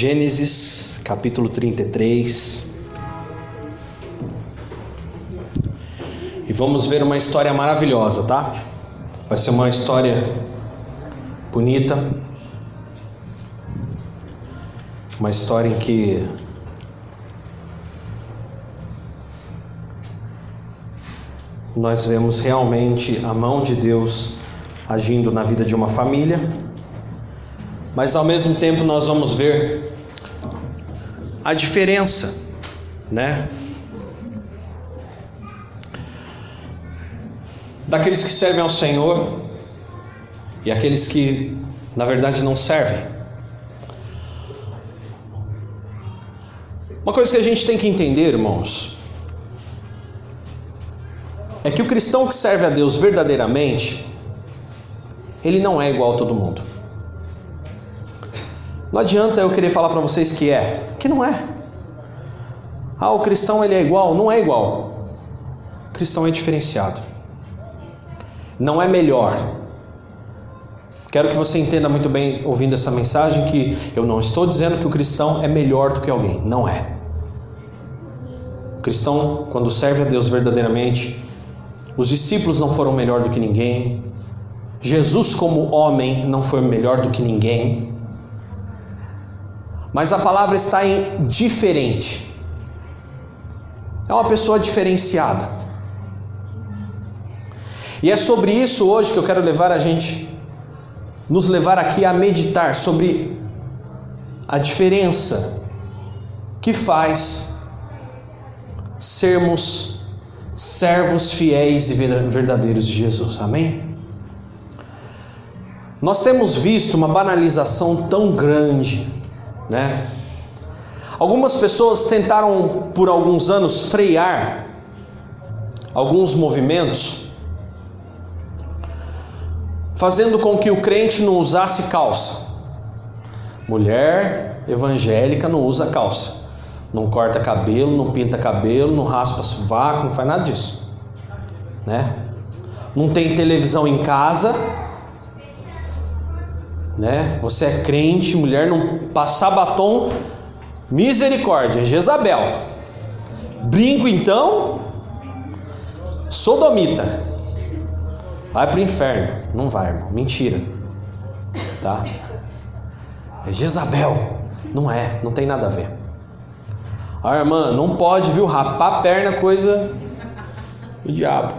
Gênesis capítulo 33. E vamos ver uma história maravilhosa, tá? Vai ser uma história bonita. Uma história em que nós vemos realmente a mão de Deus agindo na vida de uma família, mas ao mesmo tempo nós vamos ver a diferença, né? Daqueles que servem ao Senhor e aqueles que na verdade não servem. Uma coisa que a gente tem que entender, irmãos, é que o cristão que serve a Deus verdadeiramente, ele não é igual a todo mundo. Não adianta eu querer falar para vocês que é, que não é. Ah, o cristão ele é igual, não é igual. O cristão é diferenciado. Não é melhor. Quero que você entenda muito bem ouvindo essa mensagem que eu não estou dizendo que o cristão é melhor do que alguém, não é. O cristão, quando serve a Deus verdadeiramente, os discípulos não foram melhor do que ninguém. Jesus, como homem, não foi melhor do que ninguém. Mas a palavra está em diferente. É uma pessoa diferenciada. E é sobre isso hoje que eu quero levar a gente, nos levar aqui a meditar sobre a diferença que faz sermos servos fiéis e verdadeiros de Jesus. Amém? Nós temos visto uma banalização tão grande, né? Algumas pessoas tentaram por alguns anos frear alguns movimentos, fazendo com que o crente não usasse calça. Mulher evangélica não usa calça. Não corta cabelo, não pinta cabelo, não raspa sovaco, não faz nada disso. Né? Não tem televisão em casa. Né? Você é crente, mulher não passar batom, misericórdia, Jezabel. Brinco então, sodomita. Vai para o inferno. Não vai, irmão. Mentira. Tá? É Jezabel. Não é, não tem nada a ver. A ah, irmã, não pode, viu? Rapar a perna, coisa do diabo.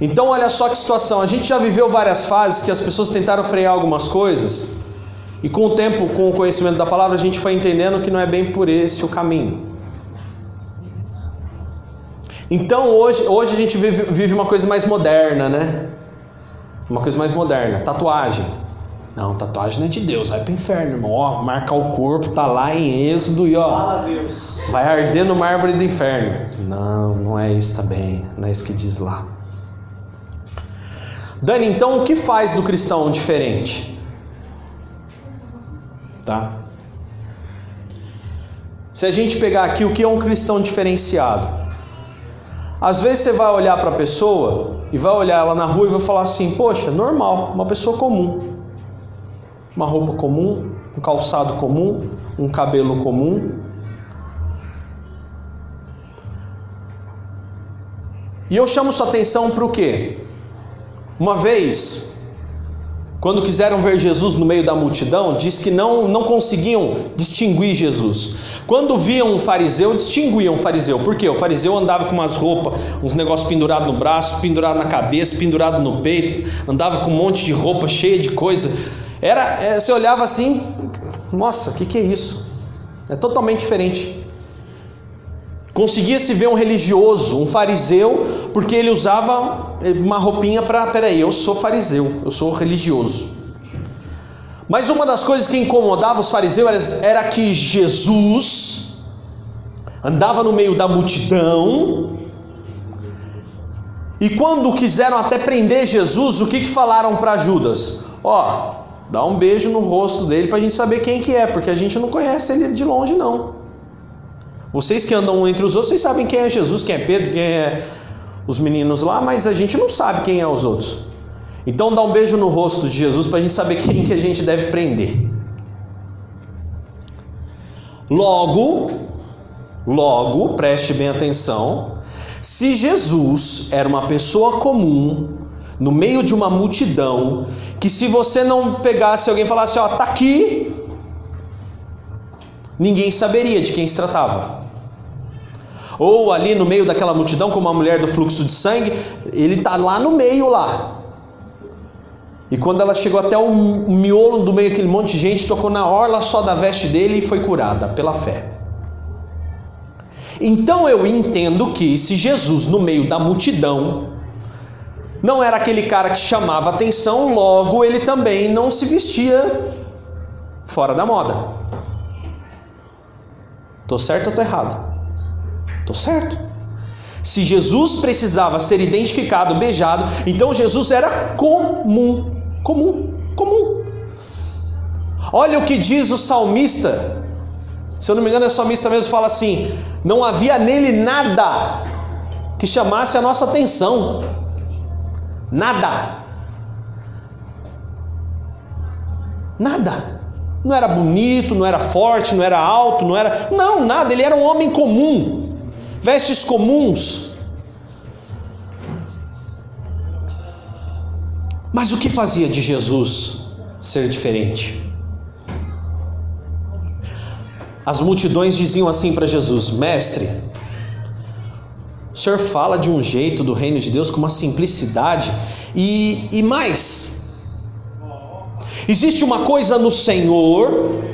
Então, olha só que situação. A gente já viveu várias fases que as pessoas tentaram frear algumas coisas, e com o tempo, com o conhecimento da palavra, a gente foi entendendo que não é bem por esse o caminho. Então, hoje, hoje a gente vive, vive uma coisa mais moderna, né? Uma coisa mais moderna, tatuagem. Não, tatuagem não é de Deus, vai pro inferno, irmão. Ó, marcar o corpo, tá lá em Êxodo e ó, vai arder no mármore do inferno. Não, não é isso também, não é isso que diz lá. Dani, então o que faz do cristão diferente? Tá? Se a gente pegar aqui o que é um cristão diferenciado, às vezes você vai olhar para a pessoa e vai olhar ela na rua e vai falar assim: Poxa, normal, uma pessoa comum uma roupa comum, um calçado comum, um cabelo comum. E eu chamo sua atenção para o quê? Uma vez, quando quiseram ver Jesus no meio da multidão, diz que não, não conseguiam distinguir Jesus. Quando viam um fariseu, distinguiam um fariseu. Por quê? O fariseu andava com umas roupas, uns negócios pendurados no braço, pendurado na cabeça, pendurado no peito, andava com um monte de roupa cheia de coisa era, é, você olhava assim, nossa, o que, que é isso? É totalmente diferente. Conseguia se ver um religioso, um fariseu, porque ele usava uma roupinha para, peraí, eu sou fariseu, eu sou religioso. Mas uma das coisas que incomodava os fariseus era, era que Jesus andava no meio da multidão, e quando quiseram até prender Jesus, o que, que falaram para Judas? Ó, Dá um beijo no rosto dele para a gente saber quem que é, porque a gente não conhece ele de longe não. Vocês que andam entre os outros, vocês sabem quem é Jesus, quem é Pedro, quem é os meninos lá, mas a gente não sabe quem é os outros. Então dá um beijo no rosto de Jesus para a gente saber quem que a gente deve prender. Logo, logo, preste bem atenção, se Jesus era uma pessoa comum, no meio de uma multidão, que se você não pegasse alguém e falasse, ó, tá aqui, ninguém saberia de quem se tratava. Ou ali no meio daquela multidão, como a mulher do fluxo de sangue, ele tá lá no meio lá. E quando ela chegou até o miolo do meio daquele monte de gente, tocou na orla só da veste dele e foi curada pela fé. Então eu entendo que se Jesus no meio da multidão não era aquele cara que chamava atenção, logo ele também não se vestia fora da moda. Tô certo ou tô errado? Tô certo. Se Jesus precisava ser identificado, beijado, então Jesus era comum Comum, comum. Olha o que diz o salmista. Se eu não me engano, é o salmista mesmo fala assim: não havia nele nada que chamasse a nossa atenção. Nada. Nada. Não era bonito, não era forte, não era alto, não era. Não, nada. Ele era um homem comum. Vestes comuns, Mas o que fazia de Jesus ser diferente? As multidões diziam assim para Jesus: Mestre, o senhor fala de um jeito do reino de Deus com uma simplicidade, e, e mais, existe uma coisa no Senhor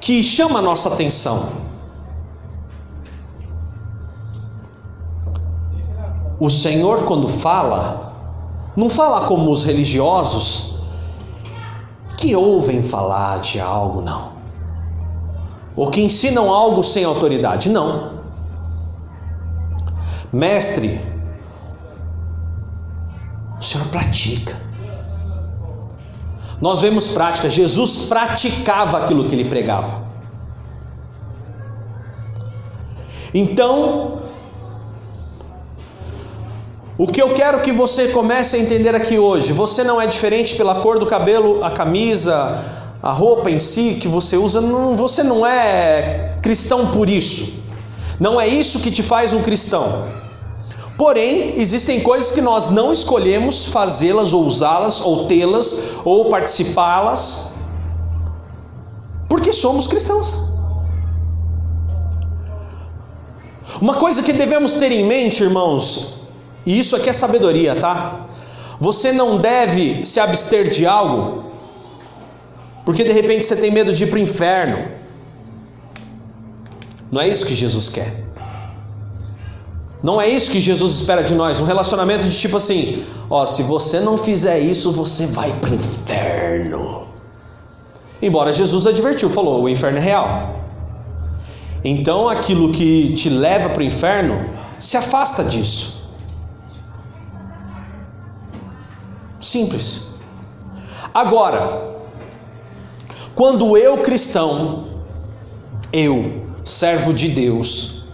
que chama a nossa atenção. O Senhor, quando fala, não fala como os religiosos que ouvem falar de algo, não. Ou que ensinam algo sem autoridade, não. Mestre, o Senhor pratica. Nós vemos prática, Jesus praticava aquilo que ele pregava. Então, o que eu quero que você comece a entender aqui hoje, você não é diferente pela cor do cabelo, a camisa, a roupa em si que você usa, não, você não é cristão por isso. Não é isso que te faz um cristão. Porém, existem coisas que nós não escolhemos fazê-las ou usá-las ou tê-las ou participá-las porque somos cristãos. Uma coisa que devemos ter em mente, irmãos, e isso aqui é sabedoria, tá? Você não deve se abster de algo porque de repente você tem medo de ir para o inferno. Não é isso que Jesus quer. Não é isso que Jesus espera de nós. Um relacionamento de tipo assim: ó, se você não fizer isso, você vai para o inferno. Embora Jesus advertiu, falou: o inferno é real. Então aquilo que te leva para o inferno, se afasta disso. Simples. Agora, quando eu cristão, eu, servo de Deus,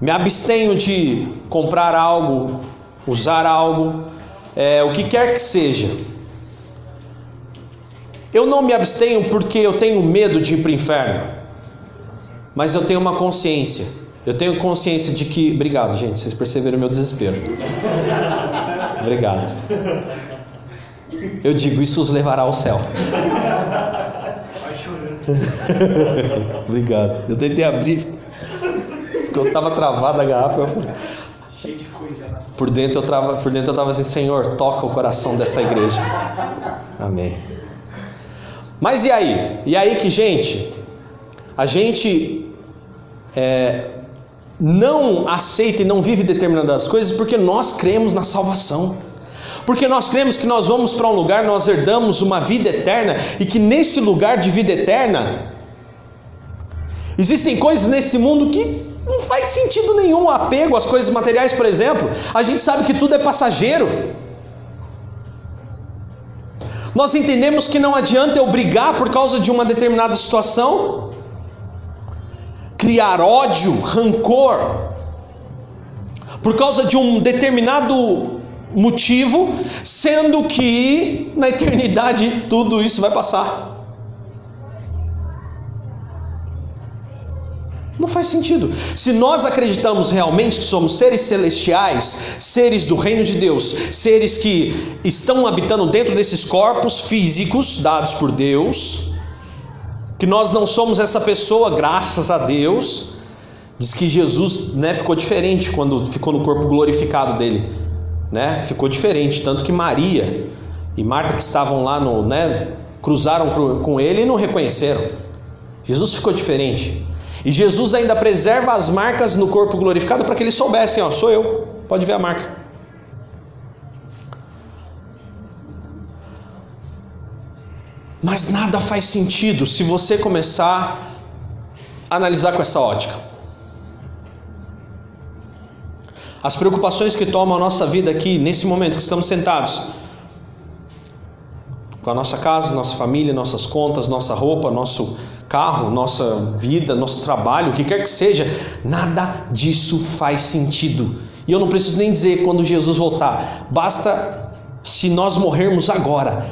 me abstenho de comprar algo, usar algo, é, o que quer que seja. Eu não me abstenho porque eu tenho medo de ir para o inferno, mas eu tenho uma consciência. Eu tenho consciência de que. Obrigado, gente, vocês perceberam meu desespero. Obrigado. Eu digo, isso os levará ao céu. Obrigado. Eu tentei abrir, porque eu estava travado a garrafa. Eu... Por dentro eu estava, por dentro eu estava assim, Senhor, toca o coração dessa igreja. Amém. Mas e aí? E aí que gente, a gente é, não aceita e não vive determinadas coisas porque nós cremos na salvação. Porque nós cremos que nós vamos para um lugar, nós herdamos uma vida eterna e que nesse lugar de vida eterna existem coisas nesse mundo que não faz sentido nenhum apego às coisas materiais, por exemplo. A gente sabe que tudo é passageiro. Nós entendemos que não adianta eu brigar por causa de uma determinada situação, criar ódio, rancor, por causa de um determinado motivo, sendo que na eternidade tudo isso vai passar. Não faz sentido. Se nós acreditamos realmente que somos seres celestiais, seres do reino de Deus, seres que estão habitando dentro desses corpos físicos dados por Deus, que nós não somos essa pessoa, graças a Deus, diz que Jesus né, ficou diferente quando ficou no corpo glorificado dele, né? Ficou diferente, tanto que Maria e Marta que estavam lá no, né, cruzaram com ele e não reconheceram. Jesus ficou diferente. E Jesus ainda preserva as marcas no corpo glorificado para que eles soubessem, ó, sou eu. Pode ver a marca. Mas nada faz sentido se você começar a analisar com essa ótica. As preocupações que tomam a nossa vida aqui, nesse momento que estamos sentados, com a nossa casa, nossa família, nossas contas, nossa roupa, nosso carro, nossa vida, nosso trabalho, o que quer que seja, nada disso faz sentido. E eu não preciso nem dizer quando Jesus voltar, basta se nós morrermos agora,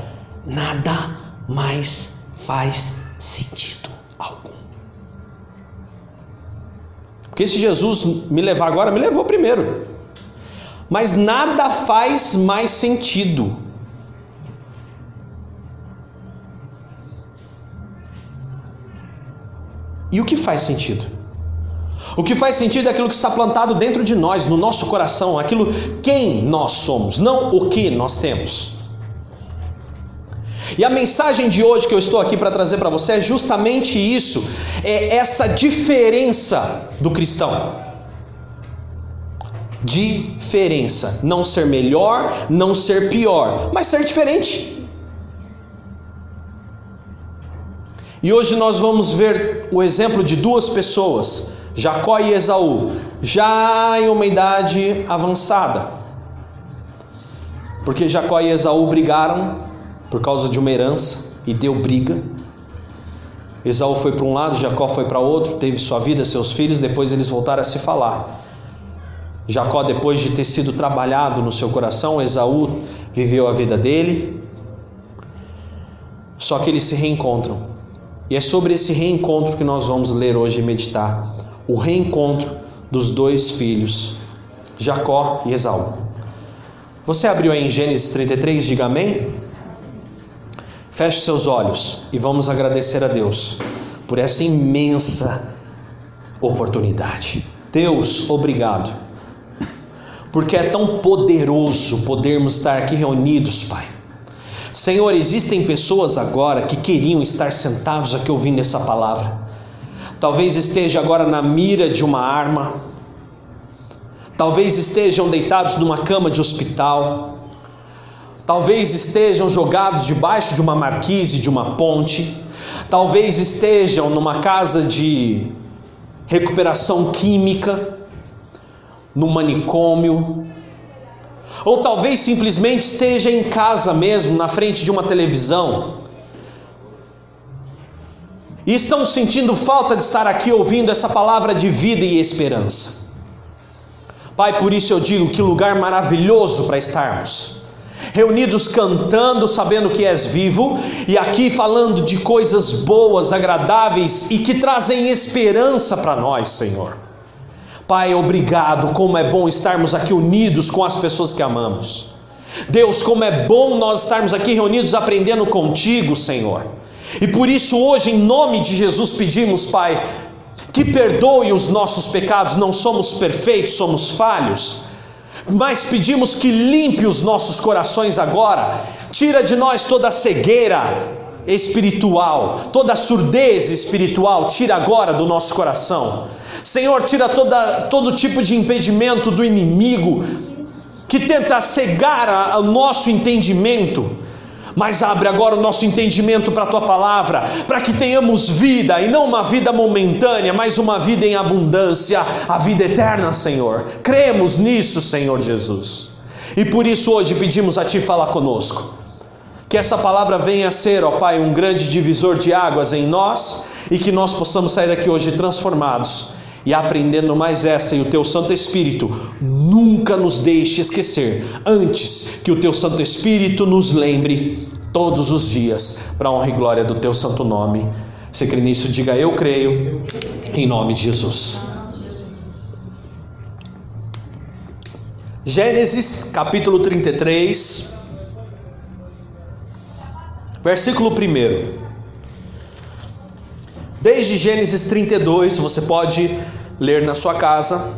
nada mais faz sentido algum. Porque se Jesus me levar agora, me levou primeiro. Mas nada faz mais sentido E o que faz sentido? O que faz sentido é aquilo que está plantado dentro de nós, no nosso coração, aquilo quem nós somos, não o que nós temos. E a mensagem de hoje que eu estou aqui para trazer para você é justamente isso, é essa diferença do cristão. Diferença, não ser melhor, não ser pior, mas ser diferente. E hoje nós vamos ver o exemplo de duas pessoas, Jacó e Esaú, já em uma idade avançada. Porque Jacó e Esaú brigaram por causa de uma herança e deu briga. Esaú foi para um lado, Jacó foi para outro, teve sua vida, seus filhos, depois eles voltaram a se falar. Jacó, depois de ter sido trabalhado no seu coração, Esaú viveu a vida dele. Só que eles se reencontram. E é sobre esse reencontro que nós vamos ler hoje e meditar. O reencontro dos dois filhos, Jacó e Esaú. Você abriu aí em Gênesis 33, diga amém? Feche seus olhos e vamos agradecer a Deus por essa imensa oportunidade. Deus, obrigado, porque é tão poderoso podermos estar aqui reunidos, Pai Senhor, existem pessoas agora que queriam estar sentados aqui ouvindo essa palavra. Talvez esteja agora na mira de uma arma. Talvez estejam deitados numa cama de hospital. Talvez estejam jogados debaixo de uma marquise de uma ponte. Talvez estejam numa casa de recuperação química, no manicômio, ou talvez simplesmente esteja em casa mesmo, na frente de uma televisão, e estão sentindo falta de estar aqui ouvindo essa palavra de vida e esperança. Pai, por isso eu digo que lugar maravilhoso para estarmos. Reunidos cantando, sabendo que és vivo, e aqui falando de coisas boas, agradáveis e que trazem esperança para nós, Senhor. Pai, obrigado, como é bom estarmos aqui unidos com as pessoas que amamos. Deus, como é bom nós estarmos aqui reunidos aprendendo contigo, Senhor. E por isso hoje, em nome de Jesus, pedimos, Pai, que perdoe os nossos pecados, não somos perfeitos, somos falhos. Mas pedimos que limpe os nossos corações agora, tira de nós toda a cegueira, espiritual, toda surdez espiritual, tira agora do nosso coração. Senhor, tira toda, todo tipo de impedimento do inimigo que tenta cegar o nosso entendimento. Mas abre agora o nosso entendimento para a tua palavra, para que tenhamos vida e não uma vida momentânea, mas uma vida em abundância, a vida eterna, Senhor. Cremos nisso, Senhor Jesus. E por isso hoje pedimos a Ti falar conosco. Que essa palavra venha a ser, ó Pai, um grande divisor de águas em nós e que nós possamos sair daqui hoje transformados e aprendendo mais essa, e o teu Santo Espírito nunca nos deixe esquecer, antes que o teu Santo Espírito nos lembre todos os dias, para honra e glória do teu santo nome. Você crê nisso? Diga eu creio, em nome de Jesus. Gênesis capítulo 33, versículo 1. Desde Gênesis 32, você pode ler na sua casa,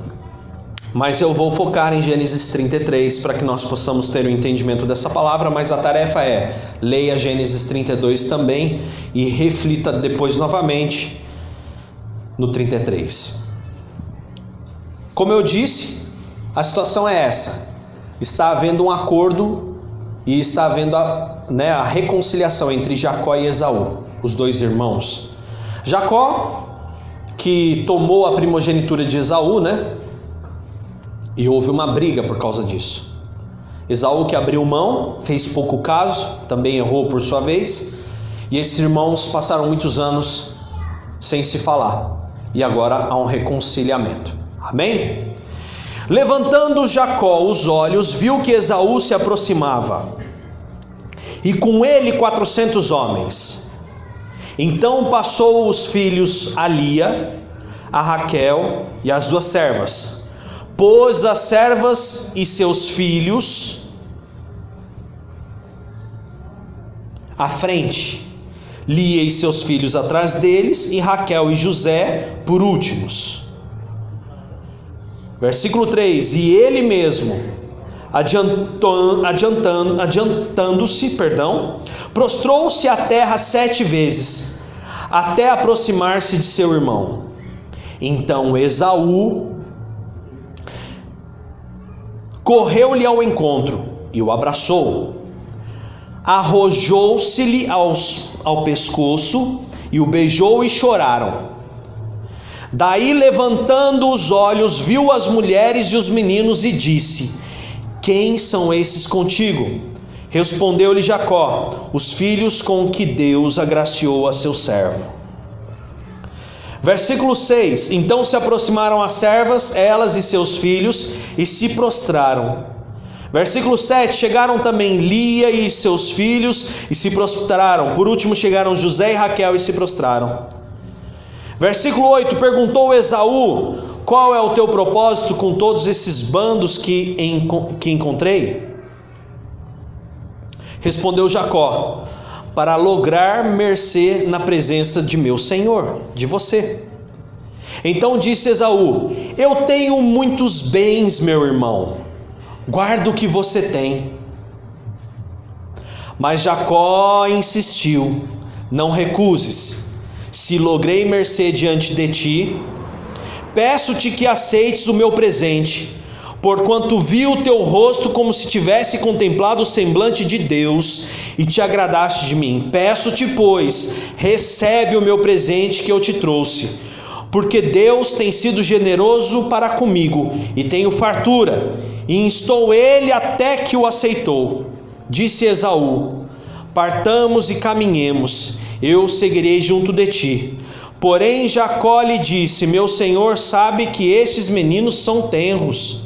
mas eu vou focar em Gênesis 33 para que nós possamos ter o um entendimento dessa palavra. Mas a tarefa é leia Gênesis 32 também e reflita depois novamente no 33. Como eu disse, a situação é essa: está havendo um acordo e está havendo a, né, a reconciliação entre Jacó e Esaú, os dois irmãos. Jacó, que tomou a primogenitura de Esaú, né? E houve uma briga por causa disso. Esaú, que abriu mão, fez pouco caso, também errou por sua vez. E esses irmãos passaram muitos anos sem se falar. E agora há um reconciliamento. Amém? Levantando Jacó os olhos, viu que Esaú se aproximava, e com ele quatrocentos homens. Então passou os filhos a Lia, a Raquel e as duas servas. Pôs as servas e seus filhos à frente, Lia e seus filhos atrás deles, e Raquel e José por últimos. Versículo 3: E ele mesmo, adiantando, adiantando, adiantando-se, perdão, prostrou-se à terra sete vezes, até aproximar-se de seu irmão. Então Esaú correu-lhe ao encontro e o abraçou, arrojou-se-lhe ao pescoço e o beijou e choraram. Daí, levantando os olhos, viu as mulheres e os meninos e disse: quem são esses contigo? Respondeu-lhe Jacó: Os filhos com que Deus agraciou a seu servo. Versículo 6: Então se aproximaram as servas, elas e seus filhos, e se prostraram. Versículo 7: Chegaram também Lia e seus filhos e se prostraram. Por último, chegaram José e Raquel e se prostraram. Versículo 8: Perguntou Esaú: qual é o teu propósito com todos esses bandos que, que encontrei? Respondeu Jacó: Para lograr mercê na presença de meu senhor, de você. Então disse Esaú: Eu tenho muitos bens, meu irmão, guarda o que você tem. Mas Jacó insistiu: Não recuses. Se logrei mercê diante de ti, Peço-te que aceites o meu presente, porquanto vi o teu rosto como se tivesse contemplado o semblante de Deus e te agradaste de mim. Peço-te, pois, recebe o meu presente que eu te trouxe, porque Deus tem sido generoso para comigo e tenho fartura, e instou ele até que o aceitou. Disse Esaú: Partamos e caminhemos, eu seguirei junto de ti Porém, Jacó lhe disse: Meu senhor sabe que estes meninos são tenros,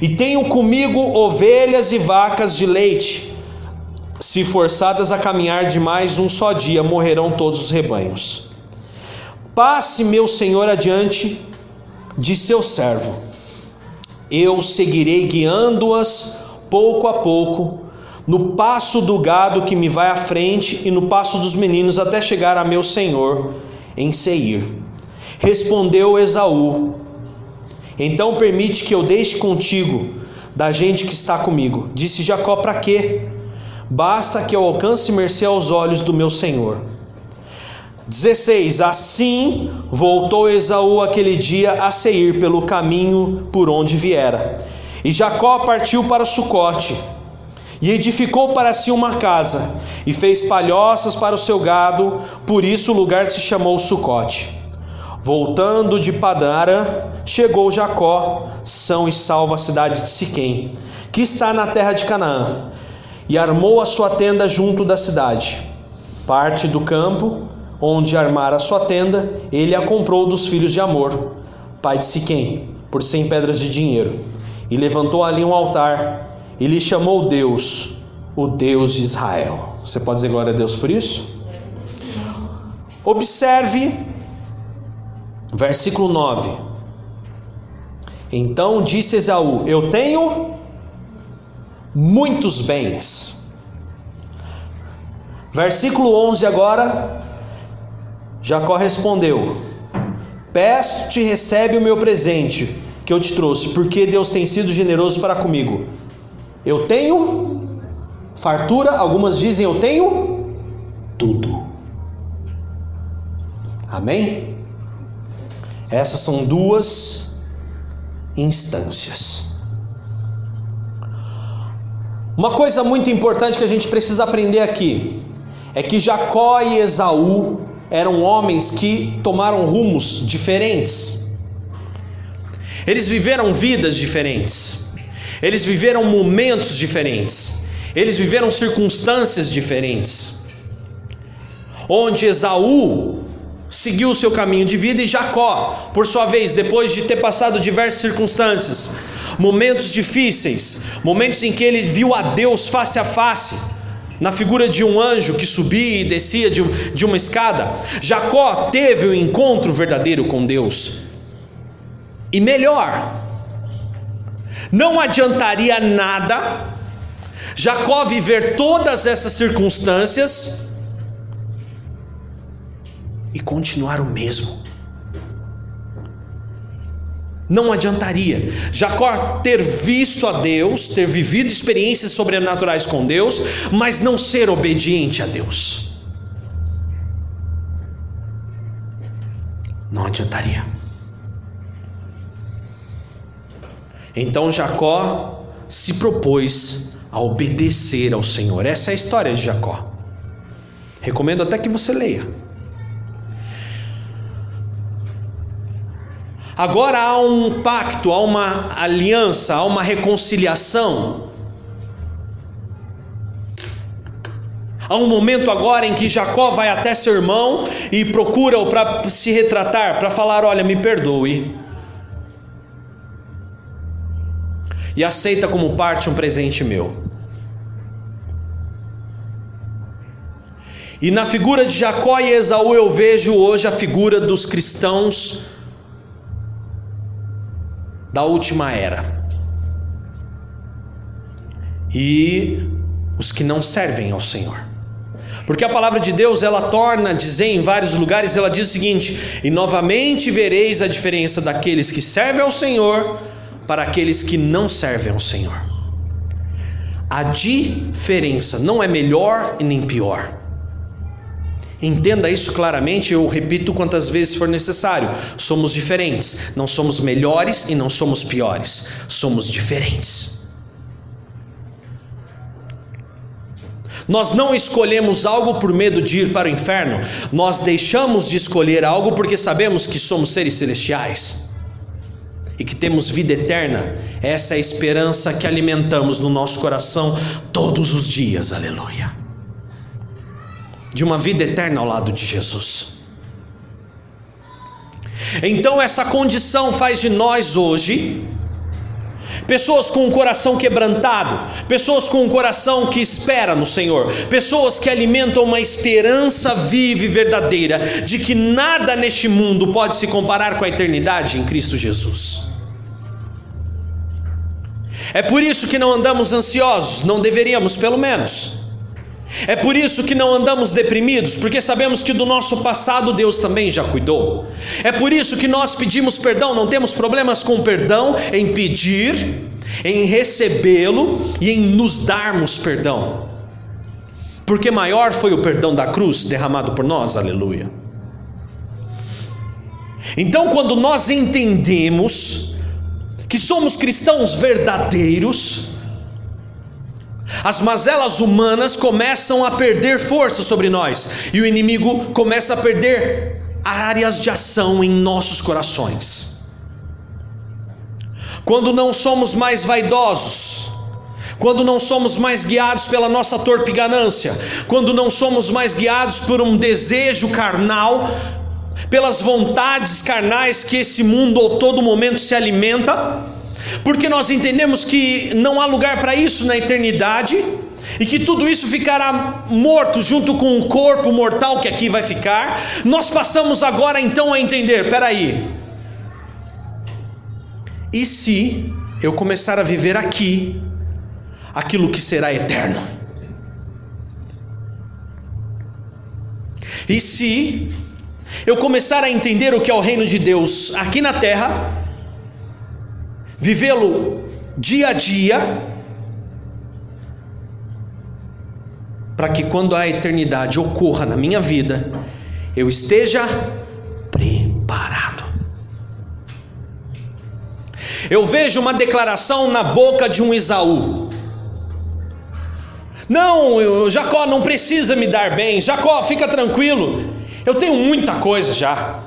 e tenho comigo ovelhas e vacas de leite. Se forçadas a caminhar de mais um só dia, morrerão todos os rebanhos. Passe, meu senhor, adiante de seu servo. Eu seguirei guiando-as pouco a pouco, no passo do gado que me vai à frente e no passo dos meninos até chegar a meu senhor em Seir. Respondeu Esaú: Então permite que eu deixe contigo da gente que está comigo. Disse Jacó: Para quê? Basta que eu alcance mercê aos olhos do meu senhor. 16: Assim voltou Esaú aquele dia a Seir pelo caminho por onde viera. E Jacó partiu para Sucote e edificou para si uma casa, e fez palhoças para o seu gado, por isso o lugar se chamou Sucote. Voltando de Padara, chegou Jacó, são e salvo a cidade de Siquém, que está na terra de Canaã, e armou a sua tenda junto da cidade. Parte do campo onde armara a sua tenda, ele a comprou dos filhos de Amor, pai de Siquém, por cem pedras de dinheiro, e levantou ali um altar e lhe chamou Deus, o Deus de Israel. Você pode dizer glória a Deus por isso? Observe versículo 9. Então disse Esaú: Eu tenho muitos bens. Versículo 11 agora, Jacó respondeu: Peço-te, recebe o meu presente que eu te trouxe, porque Deus tem sido generoso para comigo. Eu tenho fartura, algumas dizem eu tenho tudo. Amém? Essas são duas instâncias. Uma coisa muito importante que a gente precisa aprender aqui é que Jacó e Esaú eram homens que tomaram rumos diferentes. Eles viveram vidas diferentes. Eles viveram momentos diferentes. Eles viveram circunstâncias diferentes. Onde Esaú seguiu o seu caminho de vida e Jacó, por sua vez, depois de ter passado diversas circunstâncias, momentos difíceis, momentos em que ele viu a Deus face a face, na figura de um anjo que subia e descia de, de uma escada, Jacó teve um encontro verdadeiro com Deus. E melhor, não adiantaria nada Jacó viver todas essas circunstâncias e continuar o mesmo. Não adiantaria. Jacó ter visto a Deus, ter vivido experiências sobrenaturais com Deus, mas não ser obediente a Deus. Não adiantaria. Então Jacó se propôs a obedecer ao Senhor. Essa é a história de Jacó. Recomendo até que você leia. Agora há um pacto, há uma aliança, há uma reconciliação. Há um momento agora em que Jacó vai até seu irmão e procura-o para se retratar, para falar: Olha, me perdoe. E aceita como parte um presente meu. E na figura de Jacó e Esaú eu vejo hoje a figura dos cristãos da última era. E os que não servem ao Senhor. Porque a palavra de Deus, ela torna a dizer em vários lugares, ela diz o seguinte: "E novamente vereis a diferença daqueles que servem ao Senhor para aqueles que não servem ao Senhor." A diferença não é melhor e nem pior. Entenda isso claramente, eu repito quantas vezes for necessário. Somos diferentes, não somos melhores e não somos piores, somos diferentes. Nós não escolhemos algo por medo de ir para o inferno, nós deixamos de escolher algo porque sabemos que somos seres celestiais e que temos vida eterna. Essa é a esperança que alimentamos no nosso coração todos os dias. Aleluia de uma vida eterna ao lado de Jesus. Então, essa condição faz de nós hoje pessoas com um coração quebrantado, pessoas com um coração que espera no Senhor, pessoas que alimentam uma esperança viva e verdadeira de que nada neste mundo pode se comparar com a eternidade em Cristo Jesus. É por isso que não andamos ansiosos, não deveríamos, pelo menos. É por isso que não andamos deprimidos, porque sabemos que do nosso passado Deus também já cuidou. É por isso que nós pedimos perdão, não temos problemas com perdão, em pedir, em recebê-lo e em nos darmos perdão. Porque maior foi o perdão da cruz derramado por nós, aleluia. Então, quando nós entendemos que somos cristãos verdadeiros, as mazelas humanas começam a perder força sobre nós e o inimigo começa a perder áreas de ação em nossos corações. Quando não somos mais vaidosos, quando não somos mais guiados pela nossa torpe ganância, quando não somos mais guiados por um desejo carnal, pelas vontades carnais que esse mundo a todo momento se alimenta, porque nós entendemos que não há lugar para isso na eternidade e que tudo isso ficará morto junto com o corpo mortal que aqui vai ficar. Nós passamos agora então a entender: peraí, e se eu começar a viver aqui aquilo que será eterno? E se eu começar a entender o que é o reino de Deus aqui na terra, vivê-lo dia a dia, para que quando a eternidade ocorra na minha vida, eu esteja preparado. Eu vejo uma declaração na boca de um Esaú. Não, Jacó não precisa me dar bem. Jacó, fica tranquilo. Eu tenho muita coisa já.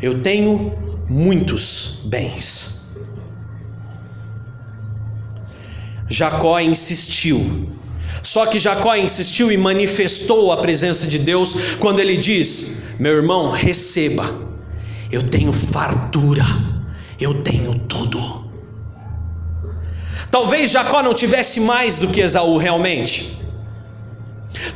Eu tenho muitos bens. Jacó insistiu. Só que Jacó insistiu e manifestou a presença de Deus quando ele diz: Meu irmão, receba, eu tenho fartura, eu tenho tudo. Talvez Jacó não tivesse mais do que Esaú realmente.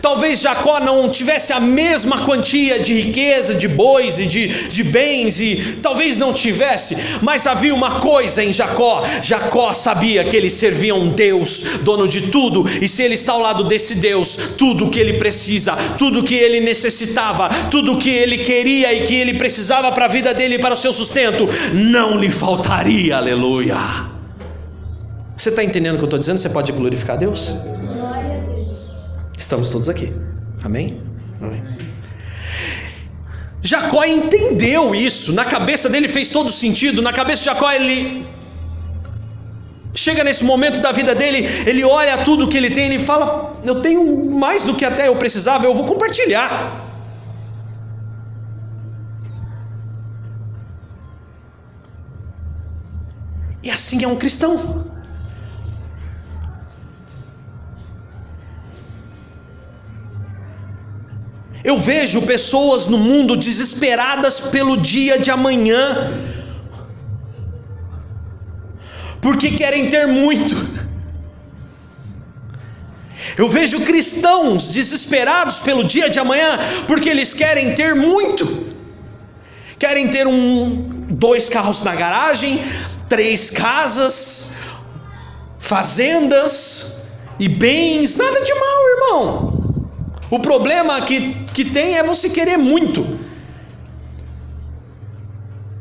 Talvez Jacó não tivesse a mesma quantia de riqueza, de bois e de, de bens, e talvez não tivesse, mas havia uma coisa em Jacó: Jacó sabia que ele servia um Deus, dono de tudo, e se ele está ao lado desse Deus, tudo o que ele precisa, tudo que ele necessitava, tudo o que ele queria e que ele precisava para a vida dele e para o seu sustento, não lhe faltaria, aleluia. Você está entendendo o que eu estou dizendo? Você pode glorificar a Deus? Estamos todos aqui. Amém? Amém. Jacó entendeu isso, na cabeça dele fez todo sentido, na cabeça de Jacó ele chega nesse momento da vida dele, ele olha tudo que ele tem, ele fala: Eu tenho mais do que até eu precisava, eu vou compartilhar. E assim é um cristão. Eu vejo pessoas no mundo desesperadas pelo dia de amanhã, porque querem ter muito. Eu vejo cristãos desesperados pelo dia de amanhã, porque eles querem ter muito. Querem ter um, dois carros na garagem, três casas, fazendas e bens, nada de mal, irmão. O problema que, que tem é você querer muito.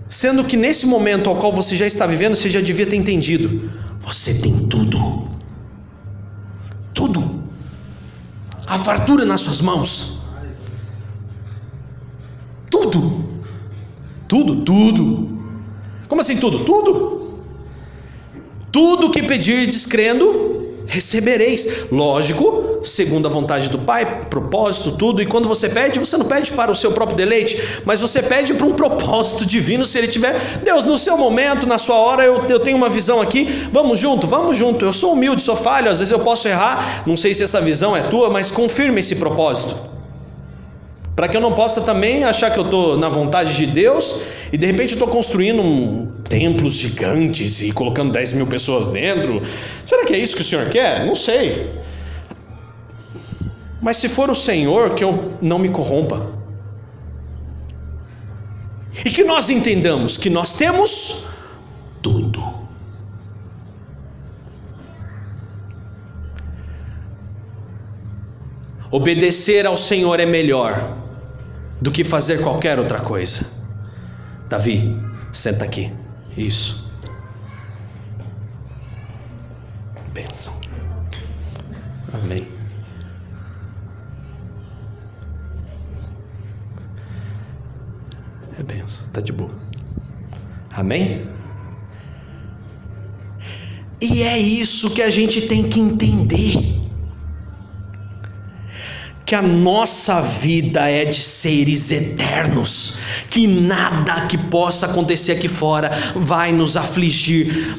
Sendo que nesse momento ao qual você já está vivendo, você já devia ter entendido: você tem tudo. Tudo. A fartura nas suas mãos. Tudo. Tudo, tudo. Como assim tudo? Tudo. Tudo que pedir descrendo, recebereis. Lógico, segundo a vontade do Pai, propósito, tudo. E quando você pede, você não pede para o seu próprio deleite, mas você pede para um propósito divino. Se ele tiver, Deus, no seu momento, na sua hora, eu, eu tenho uma visão aqui. Vamos junto, vamos junto. Eu sou humilde, sou falho, às vezes eu posso errar. Não sei se essa visão é tua, mas confirme esse propósito para que eu não possa também achar que eu estou na vontade de Deus e de repente eu estou construindo um, templos gigantes e colocando 10 mil pessoas dentro. Será que é isso que o Senhor quer? Não sei. Mas se for o Senhor, que eu não me corrompa. E que nós entendamos que nós temos tudo. Obedecer ao Senhor é melhor do que fazer qualquer outra coisa. Davi, senta aqui. Isso. Bênção. Amém. Tá de boa. Amém? E é isso que a gente tem que entender que a nossa vida é de seres eternos, que nada que possa acontecer aqui fora vai nos afligir.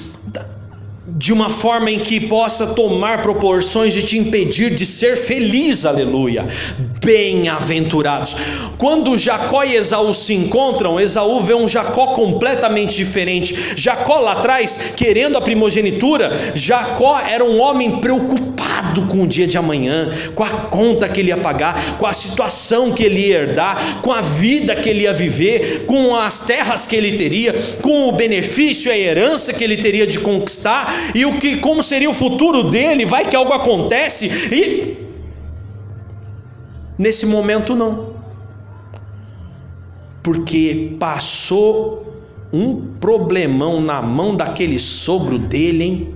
de uma forma em que possa tomar proporções de te impedir de ser feliz, aleluia. Bem-aventurados. Quando Jacó e Esaú se encontram, Esaú vê um Jacó completamente diferente. Jacó lá atrás, querendo a primogenitura, Jacó era um homem preocupado com o dia de amanhã, com a conta que ele ia pagar, com a situação que ele ia herdar, com a vida que ele ia viver, com as terras que ele teria, com o benefício e a herança que ele teria de conquistar e o que como seria o futuro dele, vai que algo acontece e nesse momento não. Porque passou um problemão na mão daquele sogro dele, hein?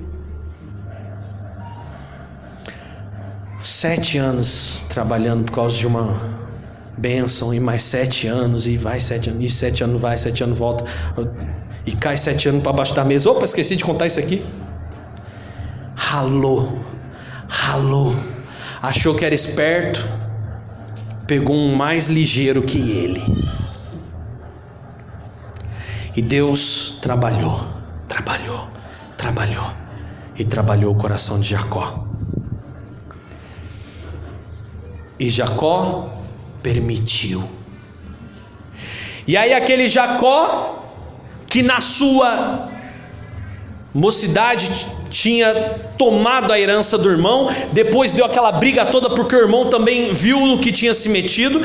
Sete anos trabalhando por causa de uma bênção, e mais sete anos, e vai sete anos, e sete anos vai, sete anos volta, e cai sete anos para baixo da mesa. Opa, esqueci de contar isso aqui ralou, ralou, achou que era esperto, pegou um mais ligeiro que ele. E Deus trabalhou, trabalhou, trabalhou e trabalhou o coração de Jacó. E Jacó permitiu. E aí aquele Jacó que na sua mocidade tinha tomado a herança do irmão, depois deu aquela briga toda porque o irmão também viu no que tinha se metido,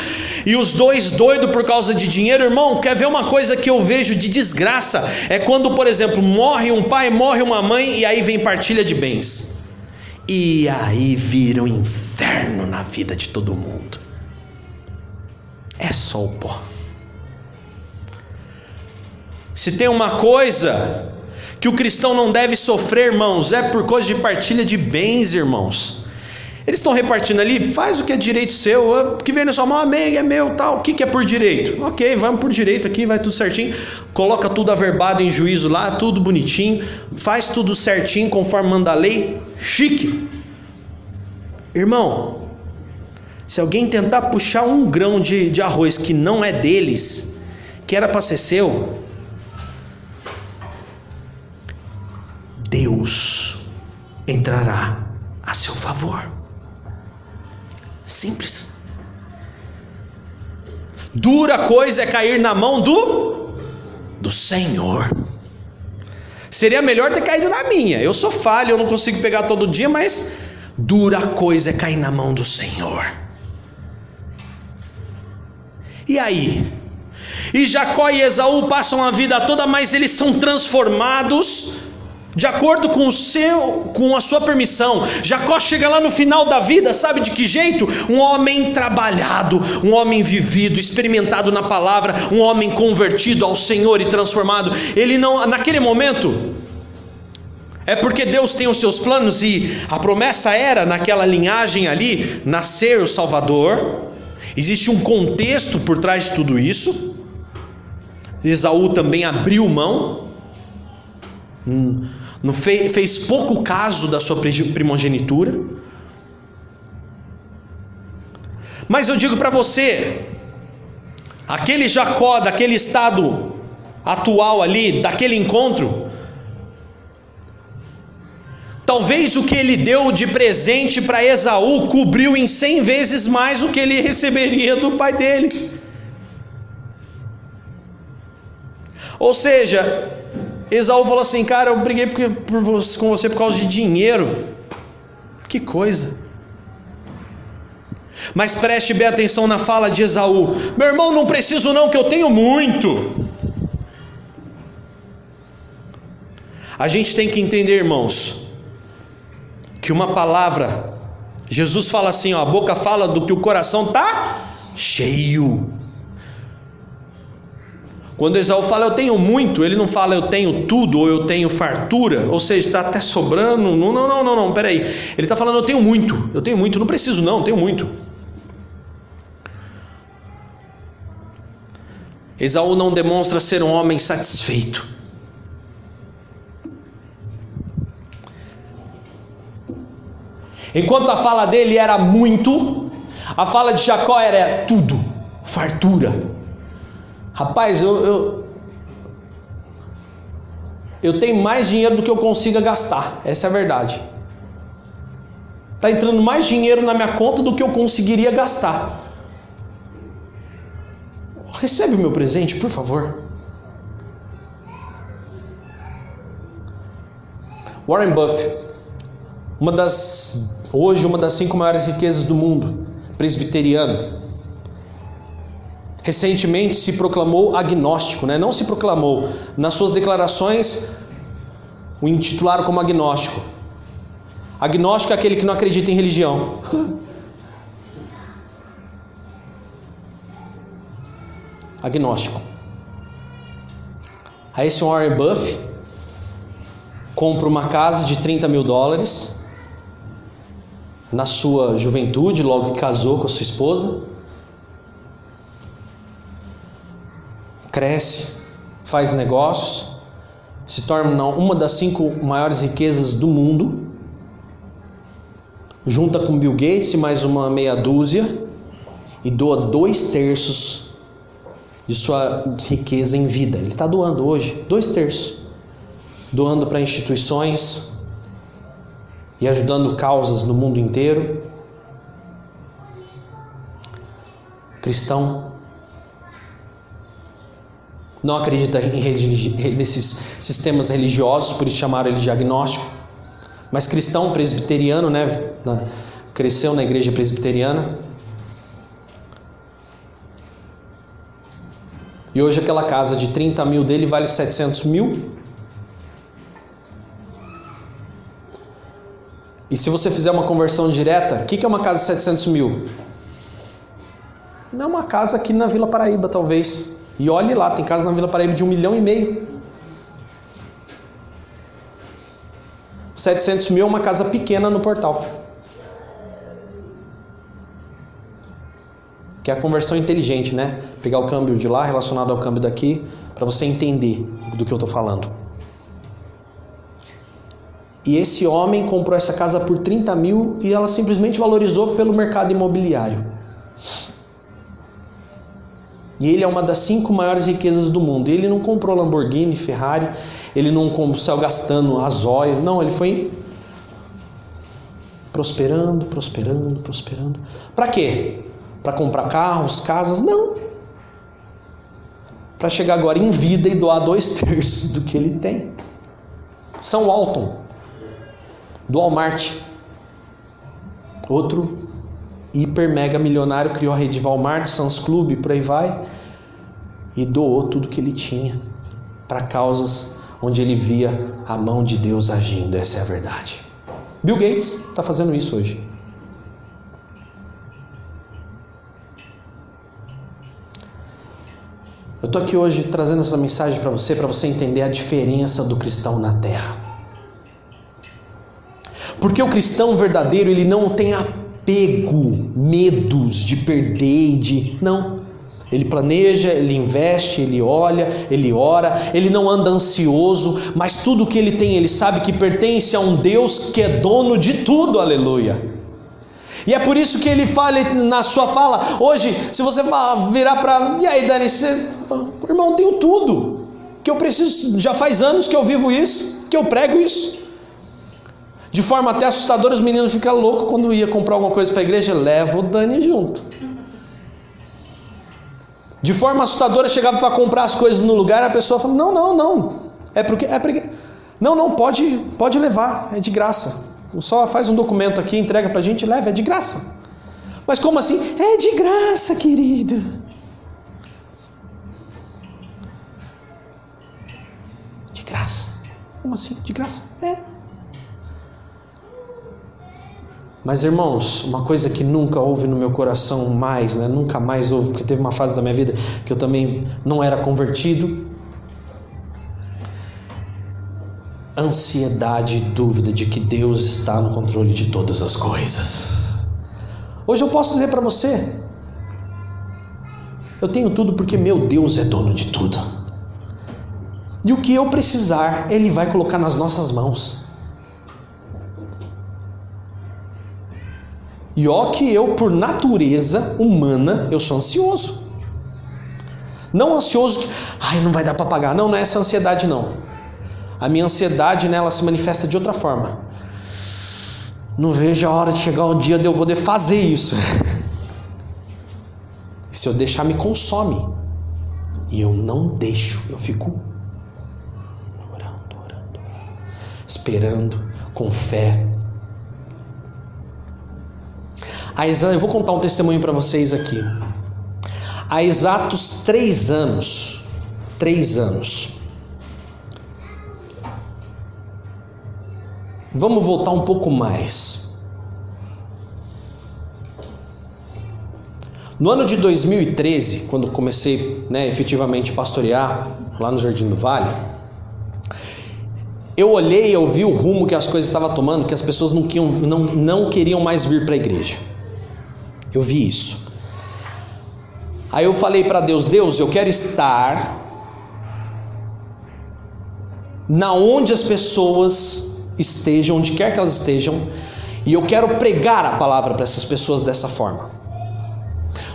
e os dois doidos por causa de dinheiro. Irmão, quer ver uma coisa que eu vejo de desgraça? É quando, por exemplo, morre um pai, morre uma mãe, e aí vem partilha de bens. E aí vira um inferno na vida de todo mundo. É só o pó. Se tem uma coisa que o cristão não deve sofrer, irmãos, é por causa de partilha de bens, irmãos. Eles estão repartindo ali, faz o que é direito seu, o que vem na sua mão, amém, é meu, tal. O que, que é por direito? Ok, vamos por direito aqui, vai tudo certinho. Coloca tudo averbado em juízo lá, tudo bonitinho, faz tudo certinho conforme manda a lei, chique. Irmão, se alguém tentar puxar um grão de, de arroz que não é deles, que era para ser seu, Deus entrará a seu favor. Simples. Dura coisa é cair na mão do do Senhor. Seria melhor ter caído na minha. Eu sou falho, eu não consigo pegar todo dia, mas dura coisa é cair na mão do Senhor. E aí? E Jacó e Esaú passam a vida toda, mas eles são transformados de acordo com o seu, com a sua permissão. Jacó chega lá no final da vida, sabe de que jeito? Um homem trabalhado, um homem vivido, experimentado na palavra, um homem convertido ao Senhor e transformado. Ele não, naquele momento, é porque Deus tem os seus planos e a promessa era naquela linhagem ali nascer o Salvador. Existe um contexto por trás de tudo isso. Esaú também abriu mão. Hum não fez, fez pouco caso da sua primogenitura. Mas eu digo para você, aquele Jacó, daquele estado atual ali, daquele encontro, talvez o que ele deu de presente para Esaú cobriu em cem vezes mais o que ele receberia do pai dele. Ou seja, Esaú falou assim: Cara, eu briguei porque, por com você por causa de dinheiro. Que coisa. Mas preste bem atenção na fala de Esaú: Meu irmão, não preciso, não, que eu tenho muito. A gente tem que entender, irmãos, que uma palavra, Jesus fala assim: ó, a boca fala do que o coração está cheio. Quando Esaú fala eu tenho muito, ele não fala eu tenho tudo ou eu tenho fartura, ou seja, está até sobrando. Não, não, não, não, não, peraí. Ele está falando eu tenho muito, eu tenho muito, não preciso não, tenho muito. Esaú não demonstra ser um homem satisfeito. Enquanto a fala dele era muito, a fala de Jacó era tudo, fartura. Rapaz, eu, eu, eu tenho mais dinheiro do que eu consiga gastar. Essa é a verdade. Está entrando mais dinheiro na minha conta do que eu conseguiria gastar. Recebe o meu presente, por favor. Warren Buffett, uma das hoje uma das cinco maiores riquezas do mundo, presbiteriano. Recentemente se proclamou agnóstico, né? Não se proclamou, nas suas declarações o intitularam como agnóstico. Agnóstico é aquele que não acredita em religião. agnóstico. Aí esse Warren Buffett compra uma casa de 30 mil dólares na sua juventude, logo que casou com a sua esposa. Cresce, faz negócios, se torna uma das cinco maiores riquezas do mundo. Junta com Bill Gates e mais uma meia dúzia e doa dois terços de sua riqueza em vida. Ele está doando hoje dois terços, doando para instituições e ajudando causas no mundo inteiro. Cristão não acredita em nesses sistemas religiosos, por isso chamaram ele de agnóstico. Mas cristão presbiteriano, né? Cresceu na igreja presbiteriana. E hoje aquela casa de 30 mil dele vale 700 mil. E se você fizer uma conversão direta, o que é uma casa de 700 mil? Não é uma casa aqui na Vila Paraíba, talvez. E olhe lá, tem casa na Vila Paraíba de um milhão e meio. 700 mil é uma casa pequena no portal. que é a conversão inteligente, né? Pegar o câmbio de lá relacionado ao câmbio daqui, para você entender do que eu estou falando. E esse homem comprou essa casa por 30 mil e ela simplesmente valorizou pelo mercado imobiliário. E ele é uma das cinco maiores riquezas do mundo. Ele não comprou Lamborghini, Ferrari, ele não saiu gastando azóio, não, ele foi prosperando, prosperando, prosperando. Para quê? para comprar carros, casas, não. Para chegar agora em vida e doar dois terços do que ele tem. São Walton, do Walmart, outro hiper mega milionário, criou a rede Walmart, Sans Club, por aí vai, e doou tudo que ele tinha para causas onde ele via a mão de Deus agindo, essa é a verdade. Bill Gates está fazendo isso hoje. Eu estou aqui hoje trazendo essa mensagem para você, para você entender a diferença do cristão na terra. Porque o cristão verdadeiro, ele não tem apego, medos de perder, de. Não. Ele planeja, ele investe, ele olha, ele ora, ele não anda ansioso, mas tudo que ele tem, ele sabe que pertence a um Deus que é dono de tudo, aleluia. E é por isso que ele fala na sua fala, hoje, se você virar para. E aí, Dani, você. Irmão, tenho tudo. Que eu preciso. Já faz anos que eu vivo isso, que eu prego isso. De forma até assustadora, os meninos ficam loucos quando ia comprar alguma coisa para a igreja, leva o Dani junto. De forma assustadora, chegava para comprar as coisas no lugar, a pessoa falava: Não, não, não. É porque. É porque... Não, não, pode, pode levar, é de graça. Só faz um documento aqui, entrega para a gente, leva, é de graça. Mas como assim? É de graça, querido. De graça. Como assim? De graça? É. Mas irmãos, uma coisa que nunca houve no meu coração mais, né? Nunca mais houve, porque teve uma fase da minha vida que eu também não era convertido. ansiedade e dúvida de que Deus está no controle de todas as coisas. Hoje eu posso dizer para você: eu tenho tudo porque meu Deus é dono de tudo. E o que eu precisar, Ele vai colocar nas nossas mãos. E ó que eu, por natureza humana, eu sou ansioso. Não ansioso que, ai, não vai dar para pagar. Não, não é essa ansiedade não. a minha ansiedade nela se manifesta de outra forma. Não vejo a hora de chegar o dia de eu poder fazer isso. Se eu deixar, me consome. E eu não deixo, eu fico orando, orando, orando, esperando, com fé. Eu vou contar um testemunho para vocês aqui. Há exatos três anos, três anos, Vamos voltar um pouco mais. No ano de 2013, quando comecei né, efetivamente pastorear lá no Jardim do Vale, eu olhei e eu vi o rumo que as coisas estavam tomando, que as pessoas não queriam, não, não queriam mais vir para a igreja. Eu vi isso. Aí eu falei para Deus: Deus, eu quero estar na onde as pessoas estejam, onde quer que elas estejam, e eu quero pregar a palavra para essas pessoas dessa forma.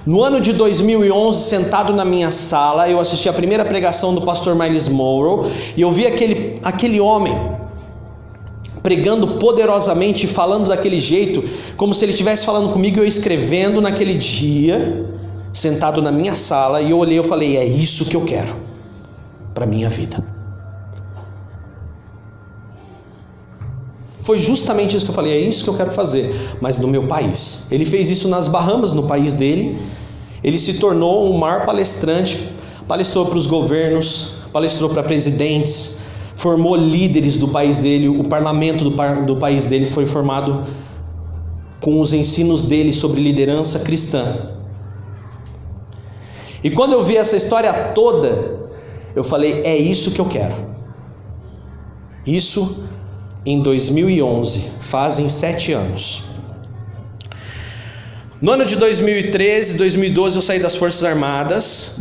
No ano de 2011, sentado na minha sala, eu assisti a primeira pregação do pastor Miles Morrow e eu vi aquele, aquele homem pregando poderosamente, falando daquele jeito, como se ele estivesse falando comigo e eu escrevendo naquele dia, sentado na minha sala, e eu olhei e falei: é isso que eu quero para minha vida. Foi justamente isso que eu falei, é isso que eu quero fazer, mas no meu país. Ele fez isso nas Bahamas, no país dele. Ele se tornou um maior palestrante, palestrou para os governos, palestrou para presidentes, formou líderes do país dele. O parlamento do, do país dele foi formado com os ensinos dele sobre liderança cristã. E quando eu vi essa história toda, eu falei: é isso que eu quero. Isso em 2011, fazem sete anos. No ano de 2013, 2012 eu saí das Forças Armadas.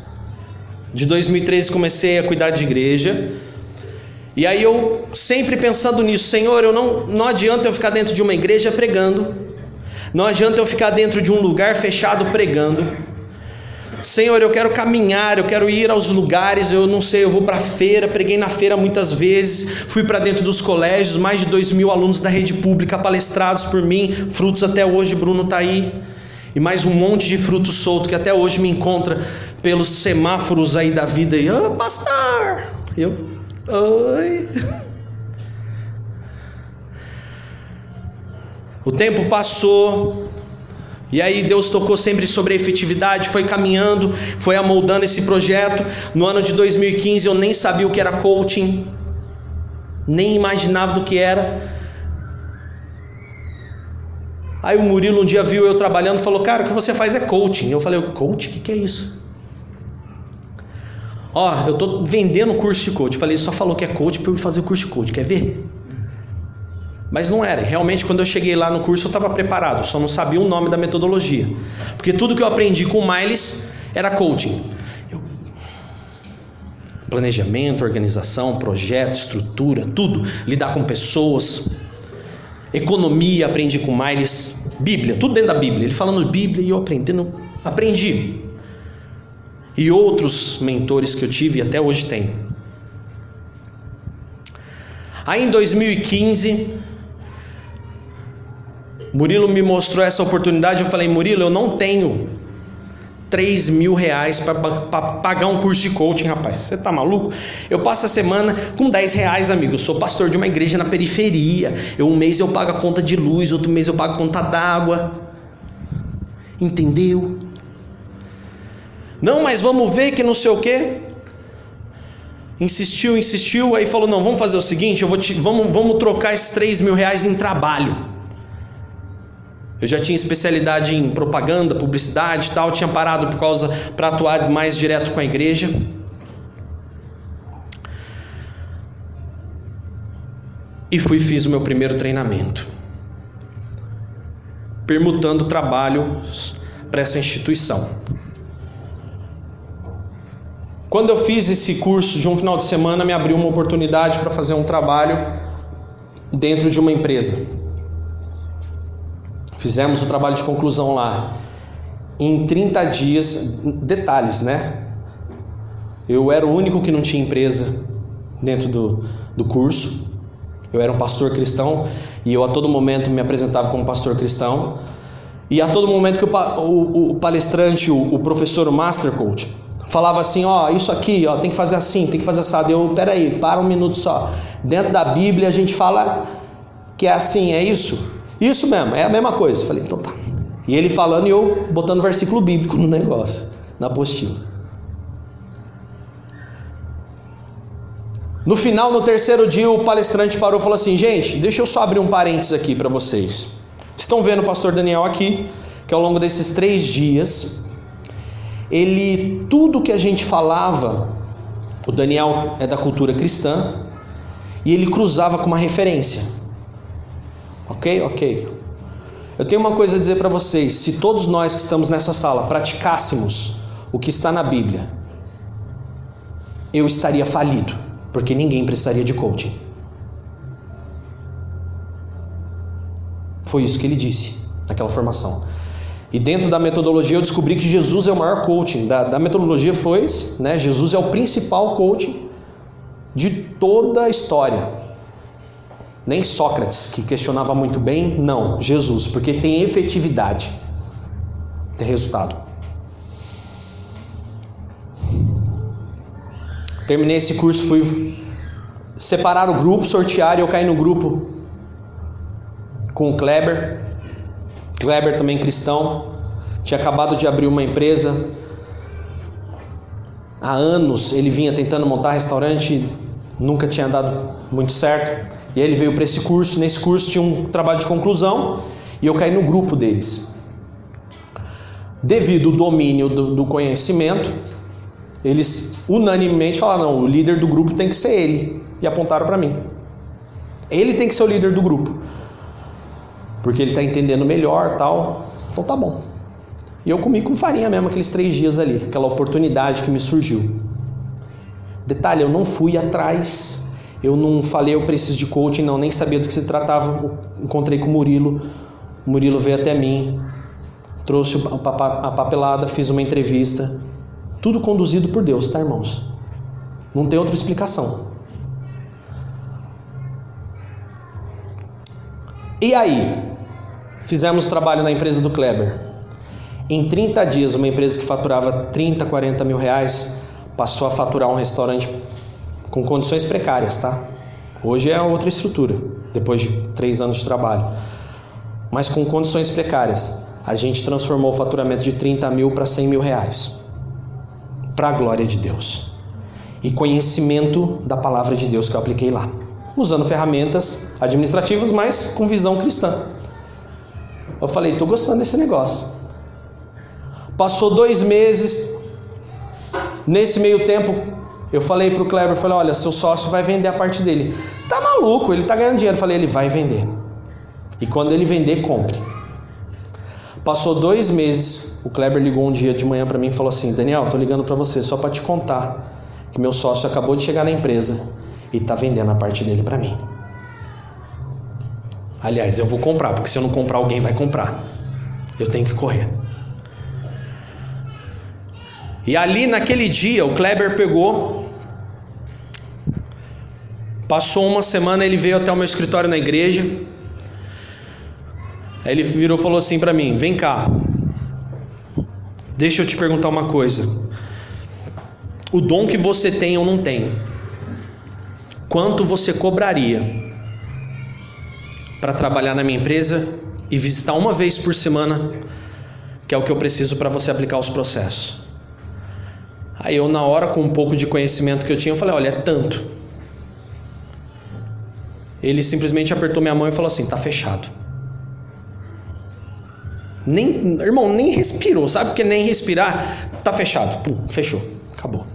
De 2013 comecei a cuidar de igreja. E aí eu sempre pensando nisso, Senhor, eu não, não adianta eu ficar dentro de uma igreja pregando. Não adianta eu ficar dentro de um lugar fechado pregando. Senhor, eu quero caminhar, eu quero ir aos lugares, eu não sei, eu vou para a feira, preguei na feira muitas vezes, fui para dentro dos colégios, mais de dois mil alunos da rede pública palestrados por mim, frutos até hoje, Bruno está aí, e mais um monte de frutos solto que até hoje me encontra pelos semáforos aí da vida, e, oh, pastor, eu, oi. O tempo passou, e aí Deus tocou sempre sobre a efetividade, foi caminhando, foi amoldando esse projeto. No ano de 2015 eu nem sabia o que era coaching, nem imaginava do que era. Aí o Murilo um dia viu eu trabalhando e falou: Cara, o que você faz é coaching. Eu falei: Coaching? O que, que é isso? Ó, eu tô vendendo curso de coaching. Eu falei: Só falou que é coaching para eu fazer o curso de coaching. Quer ver? Mas não era. Realmente, quando eu cheguei lá no curso, eu estava preparado, só não sabia o nome da metodologia. Porque tudo que eu aprendi com o Miles era coaching. Eu... Planejamento, organização, projeto, estrutura, tudo. Lidar com pessoas. Economia, aprendi com o Miles. Bíblia, tudo dentro da Bíblia. Ele falando Bíblia e eu aprendendo. Aprendi. E outros mentores que eu tive e até hoje tenho. Aí em 2015, Murilo me mostrou essa oportunidade. Eu falei, Murilo, eu não tenho 3 mil reais para pagar um curso de coaching, rapaz. Você tá maluco? Eu passo a semana com 10 reais, amigo. Eu sou pastor de uma igreja na periferia. Eu, um mês eu pago a conta de luz, outro mês eu pago a conta d'água. Entendeu? Não, mas vamos ver que não sei o quê. Insistiu, insistiu, aí falou: não, vamos fazer o seguinte, eu vou te, vamos, vamos trocar esses 3 mil reais em trabalho. Eu já tinha especialidade em propaganda, publicidade e tal, tinha parado por causa para atuar mais direto com a igreja. E fui fiz o meu primeiro treinamento. Permutando trabalhos para essa instituição. Quando eu fiz esse curso de um final de semana, me abriu uma oportunidade para fazer um trabalho dentro de uma empresa. Fizemos o trabalho de conclusão lá. Em 30 dias, detalhes, né? Eu era o único que não tinha empresa dentro do, do curso. Eu era um pastor cristão e eu a todo momento me apresentava como pastor cristão. E a todo momento que o, o, o palestrante, o, o, professor, o master coach, falava assim, ó, isso aqui, ó, tem que fazer assim, tem que fazer assado. Eu, peraí, para um minuto só. Dentro da Bíblia a gente fala que é assim, é isso? Isso mesmo, é a mesma coisa. Falei, então tá. E ele falando e eu botando versículo bíblico no negócio, na apostila. No final, no terceiro dia, o palestrante parou e falou assim: Gente, deixa eu só abrir um parênteses aqui para vocês. Estão vendo o pastor Daniel aqui, que ao longo desses três dias, ele, tudo que a gente falava, o Daniel é da cultura cristã, e ele cruzava com uma referência. Ok? Ok. Eu tenho uma coisa a dizer para vocês: se todos nós que estamos nessa sala praticássemos o que está na Bíblia, eu estaria falido, porque ninguém precisaria de coaching. Foi isso que ele disse naquela formação. E dentro da metodologia eu descobri que Jesus é o maior coaching. Da, da metodologia foi, né? Jesus é o principal coaching de toda a história. Nem Sócrates, que questionava muito bem, não, Jesus, porque tem efetividade, tem resultado. Terminei esse curso, fui separar o grupo, sortear e eu caí no grupo com o Kleber. Kleber também cristão, tinha acabado de abrir uma empresa. Há anos ele vinha tentando montar restaurante, nunca tinha dado muito certo. E aí ele veio para esse curso. Nesse curso tinha um trabalho de conclusão e eu caí no grupo deles. Devido ao domínio do, do conhecimento, eles unanimemente falaram: não, o líder do grupo tem que ser ele. E apontaram para mim. Ele tem que ser o líder do grupo porque ele está entendendo melhor tal. Então tá bom. E eu comi com farinha mesmo aqueles três dias ali, aquela oportunidade que me surgiu. Detalhe, eu não fui atrás, eu não falei eu preciso de coaching, não, nem sabia do que se tratava. Encontrei com o Murilo, o Murilo veio até mim, trouxe a papelada, fiz uma entrevista. Tudo conduzido por Deus, tá, irmãos? Não tem outra explicação. E aí? Fizemos trabalho na empresa do Kleber. Em 30 dias, uma empresa que faturava 30, 40 mil reais passou a faturar um restaurante com condições precárias, tá? Hoje é outra estrutura, depois de três anos de trabalho. Mas com condições precárias. A gente transformou o faturamento de 30 mil para 100 mil reais. Para a glória de Deus. E conhecimento da palavra de Deus que eu apliquei lá. Usando ferramentas administrativas, mas com visão cristã. Eu falei, tô gostando desse negócio. Passou dois meses. Nesse meio tempo, eu falei pro Kleber, falei, olha, seu sócio vai vender a parte dele. Você tá maluco? Ele tá ganhando dinheiro. Eu falei, ele vai vender. E quando ele vender, compre. Passou dois meses. O Kleber ligou um dia de manhã para mim e falou assim: Daniel, tô ligando para você só para te contar que meu sócio acabou de chegar na empresa e tá vendendo a parte dele para mim. Aliás, eu vou comprar, porque se eu não comprar, alguém vai comprar. Eu tenho que correr. E ali naquele dia, o Kleber pegou, passou uma semana, ele veio até o meu escritório na igreja. Aí ele virou e falou assim para mim: Vem cá, deixa eu te perguntar uma coisa. O dom que você tem ou não tem, quanto você cobraria para trabalhar na minha empresa e visitar uma vez por semana, que é o que eu preciso para você aplicar os processos. Aí eu, na hora, com um pouco de conhecimento que eu tinha, eu falei: olha, é tanto. Ele simplesmente apertou minha mão e falou assim: tá fechado. Nem, irmão, nem respirou, sabe? Porque nem respirar, tá fechado. Pum, fechou, acabou.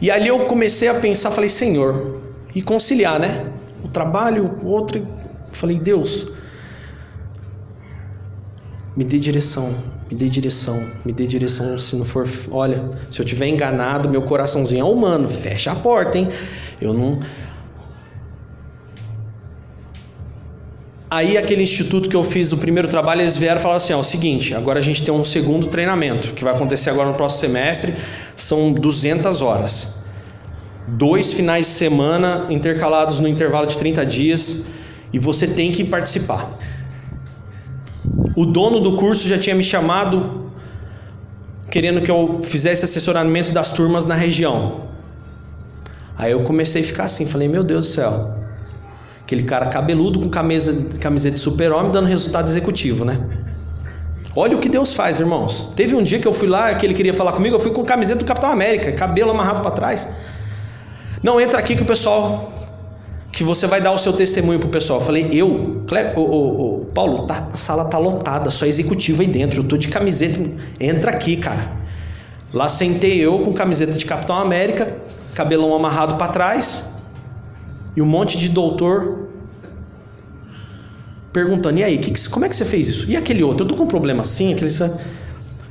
E ali eu comecei a pensar, falei, Senhor, e conciliar, né? O trabalho, o outro. Falei, Deus, me dê direção, me dê direção, me dê direção. Se não for, olha, se eu tiver enganado, meu coraçãozinho é humano, fecha a porta, hein? Eu não. Aí aquele instituto que eu fiz o primeiro trabalho, eles vieram falaram assim: ó, o seguinte, agora a gente tem um segundo treinamento que vai acontecer agora no próximo semestre, são 200 horas. Dois finais de semana intercalados no intervalo de 30 dias e você tem que participar. O dono do curso já tinha me chamado querendo que eu fizesse assessoramento das turmas na região. Aí eu comecei a ficar assim, falei: "Meu Deus do céu. Aquele cara cabeludo com camisa, camiseta de super-homem dando resultado executivo, né? Olha o que Deus faz, irmãos. Teve um dia que eu fui lá, que ele queria falar comigo, eu fui com camiseta do Capitão América, cabelo amarrado para trás. Não, entra aqui que o pessoal. Que você vai dar o seu testemunho pro pessoal. Eu falei, eu, Cle, o, Paulo, tá, a sala tá lotada, só executivo aí dentro. Eu tô de camiseta. Entra aqui, cara. Lá sentei eu com camiseta de Capitão América, cabelão amarrado para trás, e um monte de doutor perguntando: e aí, que, como é que você fez isso? E aquele outro? Eu tô com um problema assim, aquele.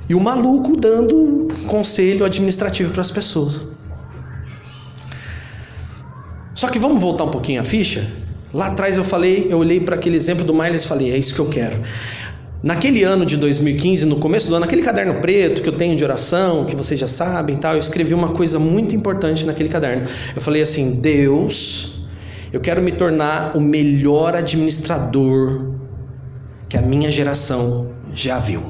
E o maluco dando conselho administrativo para as pessoas. Só que vamos voltar um pouquinho a ficha? Lá atrás eu falei, eu olhei para aquele exemplo do Miles e falei, é isso que eu quero. Naquele ano de 2015, no começo do ano, naquele caderno preto que eu tenho de oração, que vocês já sabem, tal, eu escrevi uma coisa muito importante naquele caderno. Eu falei assim: Deus, eu quero me tornar o melhor administrador que a minha geração já viu.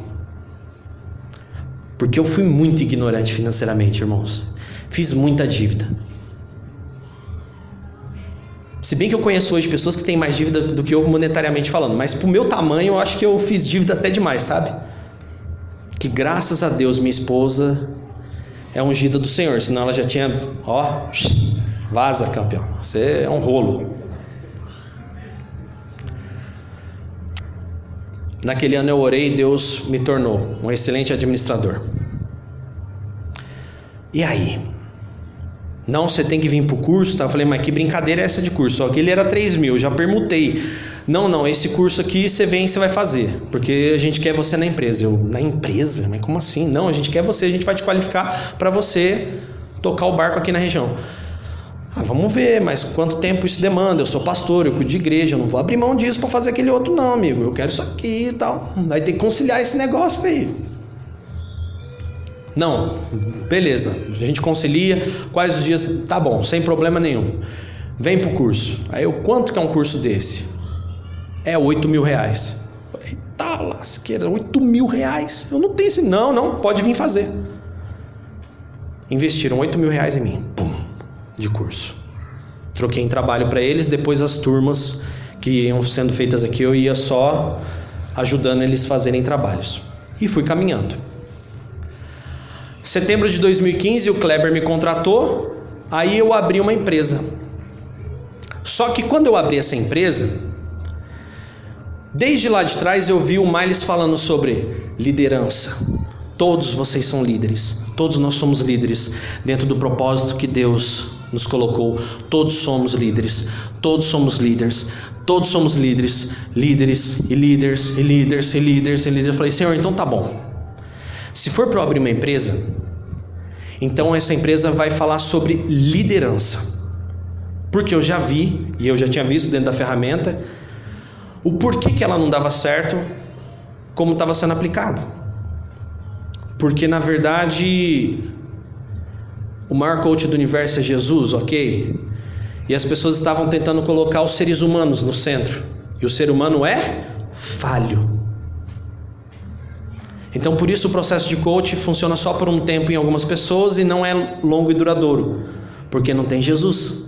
Porque eu fui muito ignorante financeiramente, irmãos. Fiz muita dívida. Se bem que eu conheço hoje pessoas que têm mais dívida do que eu monetariamente falando, mas pro meu tamanho eu acho que eu fiz dívida até demais, sabe? Que graças a Deus minha esposa é ungida do Senhor, senão ela já tinha, ó, vaza, campeão. Você é um rolo. Naquele ano eu orei e Deus me tornou um excelente administrador. E aí? Não, você tem que vir para o curso, tá? Eu falei, mas que brincadeira é essa de curso? Aquele era 3 mil, já permutei. Não, não, esse curso aqui você vem e você vai fazer, porque a gente quer você na empresa. Eu, na empresa? Mas como assim? Não, a gente quer você, a gente vai te qualificar para você tocar o barco aqui na região. Ah, vamos ver, mas quanto tempo isso demanda? Eu sou pastor, eu cuido de igreja, eu não vou abrir mão disso para fazer aquele outro, não, amigo. Eu quero isso aqui e tal. Vai ter que conciliar esse negócio aí. Não, beleza, a gente concilia, quais os dias, tá bom, sem problema nenhum. Vem pro curso. Aí eu, quanto que é um curso desse? É 8 mil reais. Falei, tá lasqueira, 8 mil reais. Eu não tenho esse. Não, não, pode vir fazer. Investiram 8 mil reais em mim. Pum, de curso. Troquei em trabalho para eles, depois as turmas que iam sendo feitas aqui, eu ia só ajudando eles a fazerem trabalhos. E fui caminhando. Setembro de 2015, o Kleber me contratou, aí eu abri uma empresa. Só que quando eu abri essa empresa, desde lá de trás eu vi o Miles falando sobre liderança. Todos vocês são líderes, todos nós somos líderes dentro do propósito que Deus nos colocou. Todos somos líderes, todos somos líderes, todos somos líderes, líderes e líderes e líderes e líderes e líderes. Eu falei, Senhor, então tá bom. Se for para abrir uma empresa, então essa empresa vai falar sobre liderança. Porque eu já vi, e eu já tinha visto dentro da ferramenta, o porquê que ela não dava certo como estava sendo aplicado. Porque na verdade o maior coach do universo é Jesus, ok? E as pessoas estavam tentando colocar os seres humanos no centro. E o ser humano é falho. Então, por isso o processo de coach funciona só por um tempo em algumas pessoas e não é longo e duradouro, porque não tem Jesus.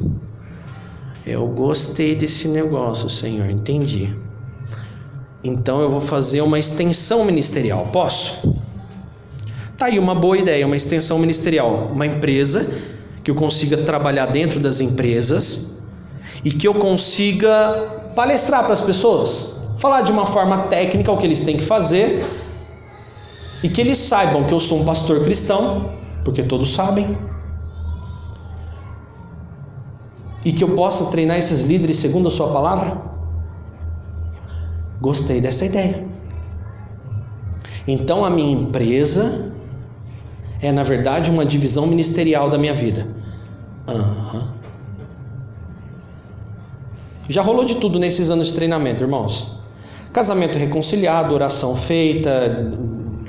Eu gostei desse negócio, Senhor, entendi. Então eu vou fazer uma extensão ministerial. Posso? Tá aí uma boa ideia, uma extensão ministerial, uma empresa que eu consiga trabalhar dentro das empresas e que eu consiga palestrar para as pessoas, falar de uma forma técnica o que eles têm que fazer e que eles saibam que eu sou um pastor cristão, porque todos sabem, e que eu possa treinar esses líderes segundo a Sua palavra? Gostei dessa ideia. Então a minha empresa é na verdade uma divisão ministerial da minha vida. Uhum. Já rolou de tudo nesses anos de treinamento, irmãos. Casamento reconciliado, oração feita,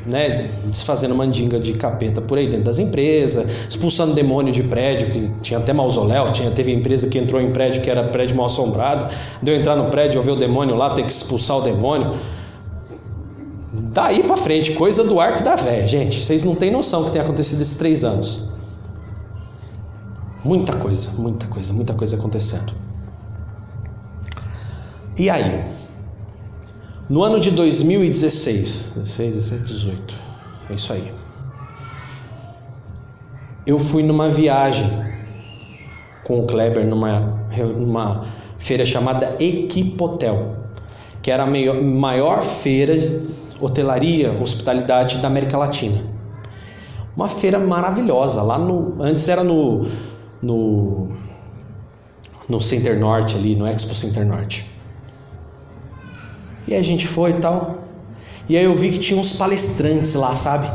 né, desfazendo mandinga de capeta por aí dentro das empresas, expulsando demônio de prédio, que tinha até mausoléu, tinha, teve empresa que entrou em prédio que era prédio mal assombrado, deu entrar no prédio, ver o demônio lá, ter que expulsar o demônio. Daí para frente, coisa do arco da véia, gente. Vocês não têm noção do que tem acontecido esses três anos. Muita coisa, muita coisa, muita coisa acontecendo. E aí? No ano de 2016, 16, 17, 18, é isso aí. Eu fui numa viagem com o Kleber numa, numa feira chamada Equipotel, que era a maior, feira de hotelaria, hospitalidade da América Latina. Uma feira maravilhosa, lá no antes era no no no Center Norte ali, no Expo Center Norte. E a gente foi e tal. E aí eu vi que tinha uns palestrantes lá, sabe?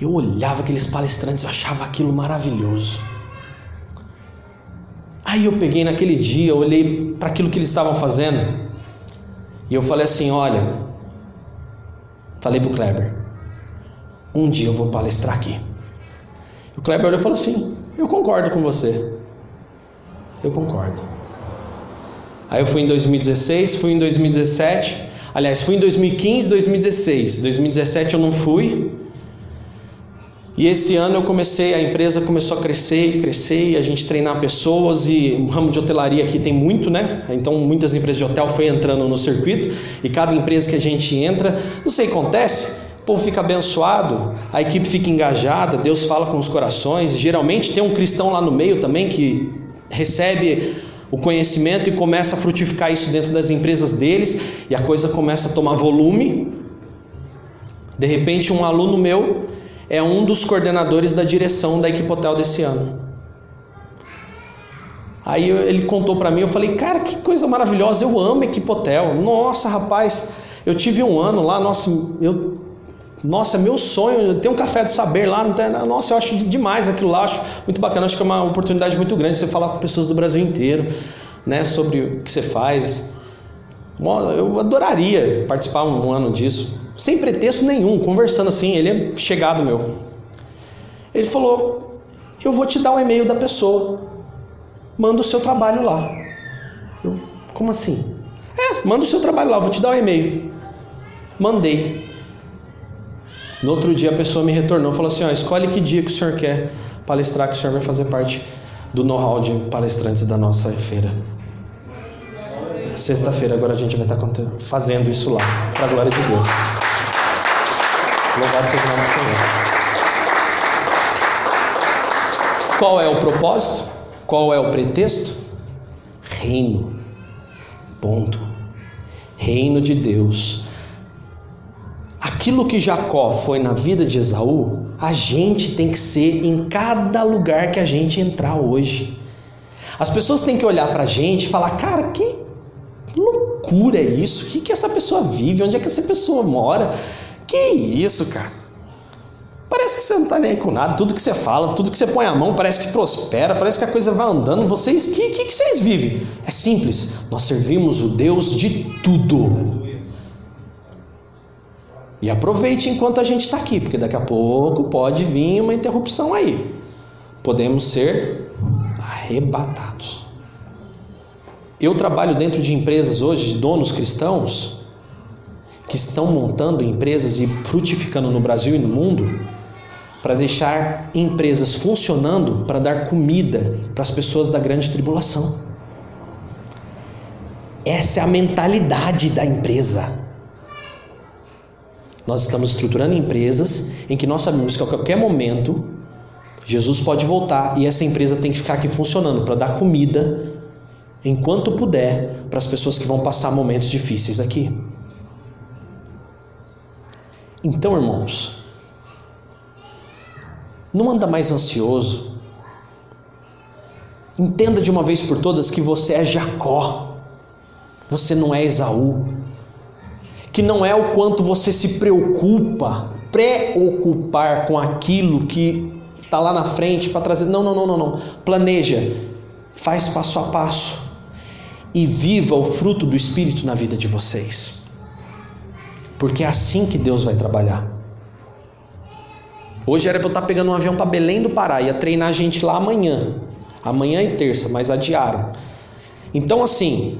Eu olhava aqueles palestrantes, eu achava aquilo maravilhoso. Aí eu peguei naquele dia, olhei para aquilo que eles estavam fazendo. E eu falei assim: olha, falei pro Kleber, um dia eu vou palestrar aqui. O Kleber olhou e falou assim: eu concordo com você. Eu concordo. Aí eu fui em 2016, fui em 2017. Aliás, fui em 2015, 2016. 2017 eu não fui. E esse ano eu comecei, a empresa começou a crescer, crescer, e a gente treinar pessoas e o ramo de hotelaria aqui tem muito, né? Então muitas empresas de hotel foi entrando no circuito e cada empresa que a gente entra, não sei acontece, o povo fica abençoado, a equipe fica engajada, Deus fala com os corações. Geralmente tem um cristão lá no meio também que recebe o conhecimento e começa a frutificar isso dentro das empresas deles e a coisa começa a tomar volume. De repente, um aluno meu é um dos coordenadores da direção da Equipotel desse ano. Aí ele contou para mim, eu falei, cara, que coisa maravilhosa, eu amo Equipotel. Nossa, rapaz, eu tive um ano lá, nossa, eu nossa, meu sonho, ter um café do saber lá, não tem, nossa, eu acho demais aquilo lá, acho muito bacana, acho que é uma oportunidade muito grande você falar com pessoas do Brasil inteiro, né, sobre o que você faz. Eu adoraria participar um ano disso, sem pretexto nenhum, conversando assim, ele é chegado meu. Ele falou: "Eu vou te dar o e-mail da pessoa. Manda o seu trabalho lá." Eu, como assim? É, manda o seu trabalho lá, vou te dar o e-mail. Mandei. No outro dia a pessoa me retornou e falou assim: ó, escolhe que dia que o senhor quer palestrar, que o senhor vai fazer parte do know-how de palestrantes da nossa feira. Sexta-feira agora a gente vai estar fazendo isso lá, para a glória de Deus. Louvado seja o nome do Senhor. Qual é o propósito? Qual é o pretexto? Reino. Ponto. Reino de Deus Aquilo que Jacó foi na vida de Esaú, a gente tem que ser em cada lugar que a gente entrar hoje. As pessoas têm que olhar para a gente e falar: cara, que loucura é isso? O que, que essa pessoa vive? Onde é que essa pessoa mora? Que isso, cara? Parece que você não está nem aí com nada, tudo que você fala, tudo que você põe a mão parece que prospera, parece que a coisa vai andando. Vocês, o que, que, que vocês vivem? É simples, nós servimos o Deus de tudo. E aproveite enquanto a gente está aqui, porque daqui a pouco pode vir uma interrupção aí. Podemos ser arrebatados. Eu trabalho dentro de empresas hoje, de donos cristãos, que estão montando empresas e frutificando no Brasil e no mundo, para deixar empresas funcionando para dar comida para as pessoas da grande tribulação. Essa é a mentalidade da empresa. Nós estamos estruturando empresas em que nós sabemos que a qualquer momento Jesus pode voltar e essa empresa tem que ficar aqui funcionando para dar comida enquanto puder para as pessoas que vão passar momentos difíceis aqui. Então, irmãos, não anda mais ansioso. Entenda de uma vez por todas que você é Jacó. Você não é Esaú que não é o quanto você se preocupa, preocupar com aquilo que está lá na frente para trazer. Não, não, não, não, não. Planeja, faz passo a passo e viva o fruto do Espírito na vida de vocês, porque é assim que Deus vai trabalhar. Hoje era para eu estar pegando um avião para Belém do Pará, ia treinar a gente lá amanhã. Amanhã e terça, mas adiaram. Então, assim,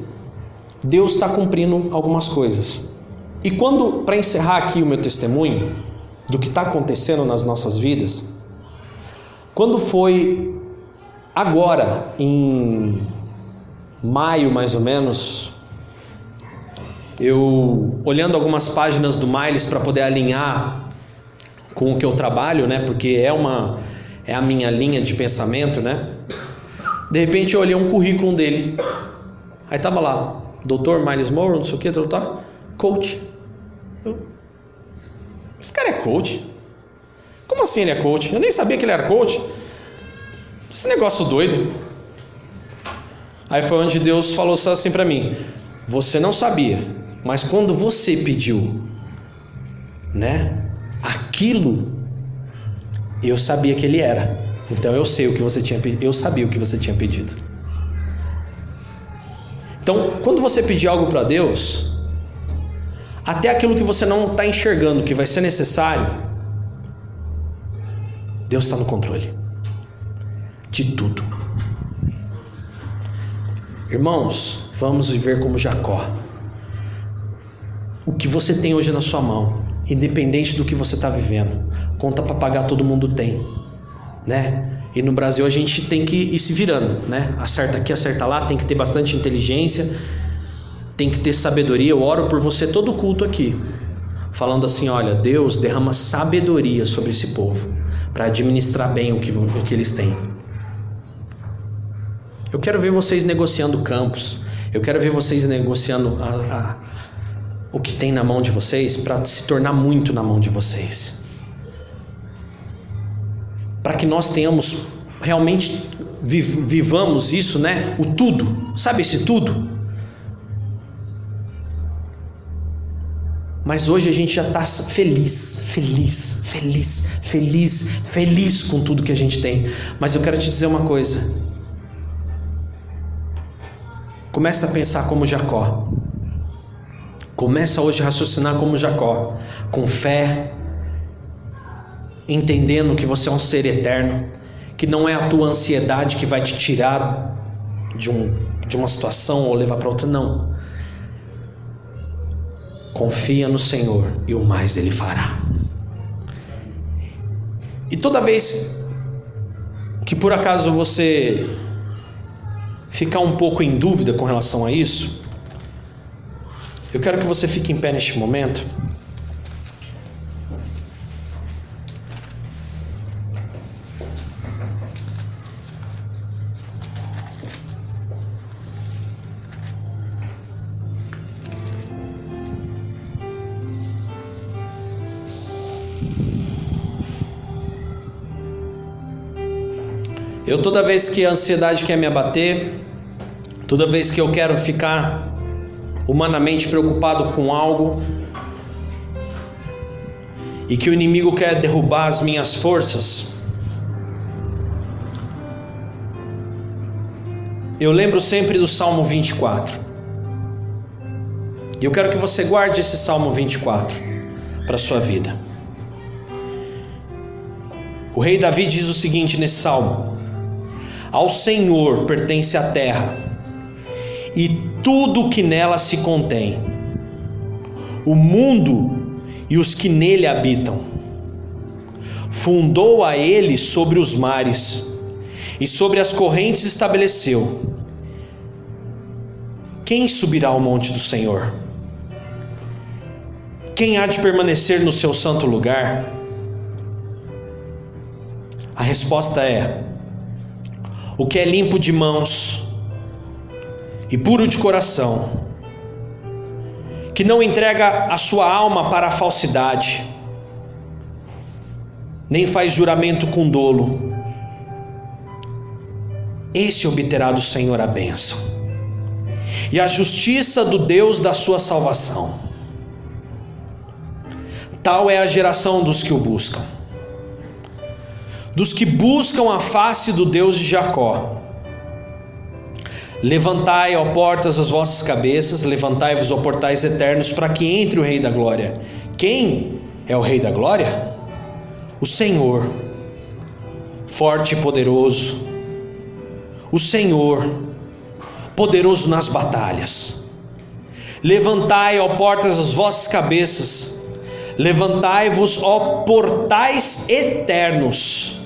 Deus está cumprindo algumas coisas. E quando, para encerrar aqui o meu testemunho do que está acontecendo nas nossas vidas, quando foi agora, em maio mais ou menos, eu olhando algumas páginas do Miles para poder alinhar com o que eu trabalho, né? Porque é uma é a minha linha de pensamento, né? De repente eu olhei um currículo dele. Aí tava lá, Dr. Miles Moore, não sei o que, tá? Coach. Esse cara é coach? Como assim ele é coach? Eu nem sabia que ele era coach. Esse negócio doido. Aí foi onde Deus falou assim para mim: Você não sabia, mas quando você pediu, né? Aquilo eu sabia que ele era. Então eu sei o que você tinha eu sabia o que você tinha pedido. Então, quando você pedir algo para Deus, até aquilo que você não está enxergando que vai ser necessário, Deus está no controle de tudo. Irmãos, vamos viver como Jacó. O que você tem hoje na sua mão, independente do que você está vivendo, conta para pagar todo mundo tem, né? E no Brasil a gente tem que ir se virando, né? Acerta aqui, acerta lá, tem que ter bastante inteligência, tem que ter sabedoria. Eu oro por você todo culto aqui, falando assim: olha, Deus derrama sabedoria sobre esse povo para administrar bem o que, o que eles têm. Eu quero ver vocês negociando campos. Eu quero ver vocês negociando a, a, o que tem na mão de vocês para se tornar muito na mão de vocês. Para que nós tenhamos realmente vivamos isso, né? O tudo, sabe esse tudo? Mas hoje a gente já está feliz, feliz, feliz, feliz, feliz com tudo que a gente tem. Mas eu quero te dizer uma coisa: Começa a pensar como Jacó. Começa hoje a raciocinar como Jacó, com fé, entendendo que você é um ser eterno, que não é a tua ansiedade que vai te tirar de, um, de uma situação ou levar para outra, não. Confia no Senhor e o mais Ele fará. E toda vez que por acaso você ficar um pouco em dúvida com relação a isso, eu quero que você fique em pé neste momento. Eu toda vez que a ansiedade quer me abater, toda vez que eu quero ficar humanamente preocupado com algo e que o inimigo quer derrubar as minhas forças, eu lembro sempre do Salmo 24. E eu quero que você guarde esse Salmo 24 para a sua vida. O rei Davi diz o seguinte nesse salmo: ao Senhor pertence a terra e tudo que nela se contém, o mundo e os que nele habitam. Fundou a ele sobre os mares e sobre as correntes estabeleceu. Quem subirá ao monte do Senhor? Quem há de permanecer no seu santo lugar? A resposta é: o que é limpo de mãos e puro de coração, que não entrega a sua alma para a falsidade, nem faz juramento com dolo, esse obterá do Senhor a bênção e a justiça do Deus da sua salvação. Tal é a geração dos que o buscam dos que buscam a face do Deus de Jacó. Levantai, ó portas, as vossas cabeças, levantai-vos, ó portais eternos, para que entre o Rei da Glória. Quem é o Rei da Glória? o Senhor, forte e poderoso, o Senhor, poderoso nas batalhas. Levantai, ó portas, as vossas cabeças, levantai-vos, ó portais eternos,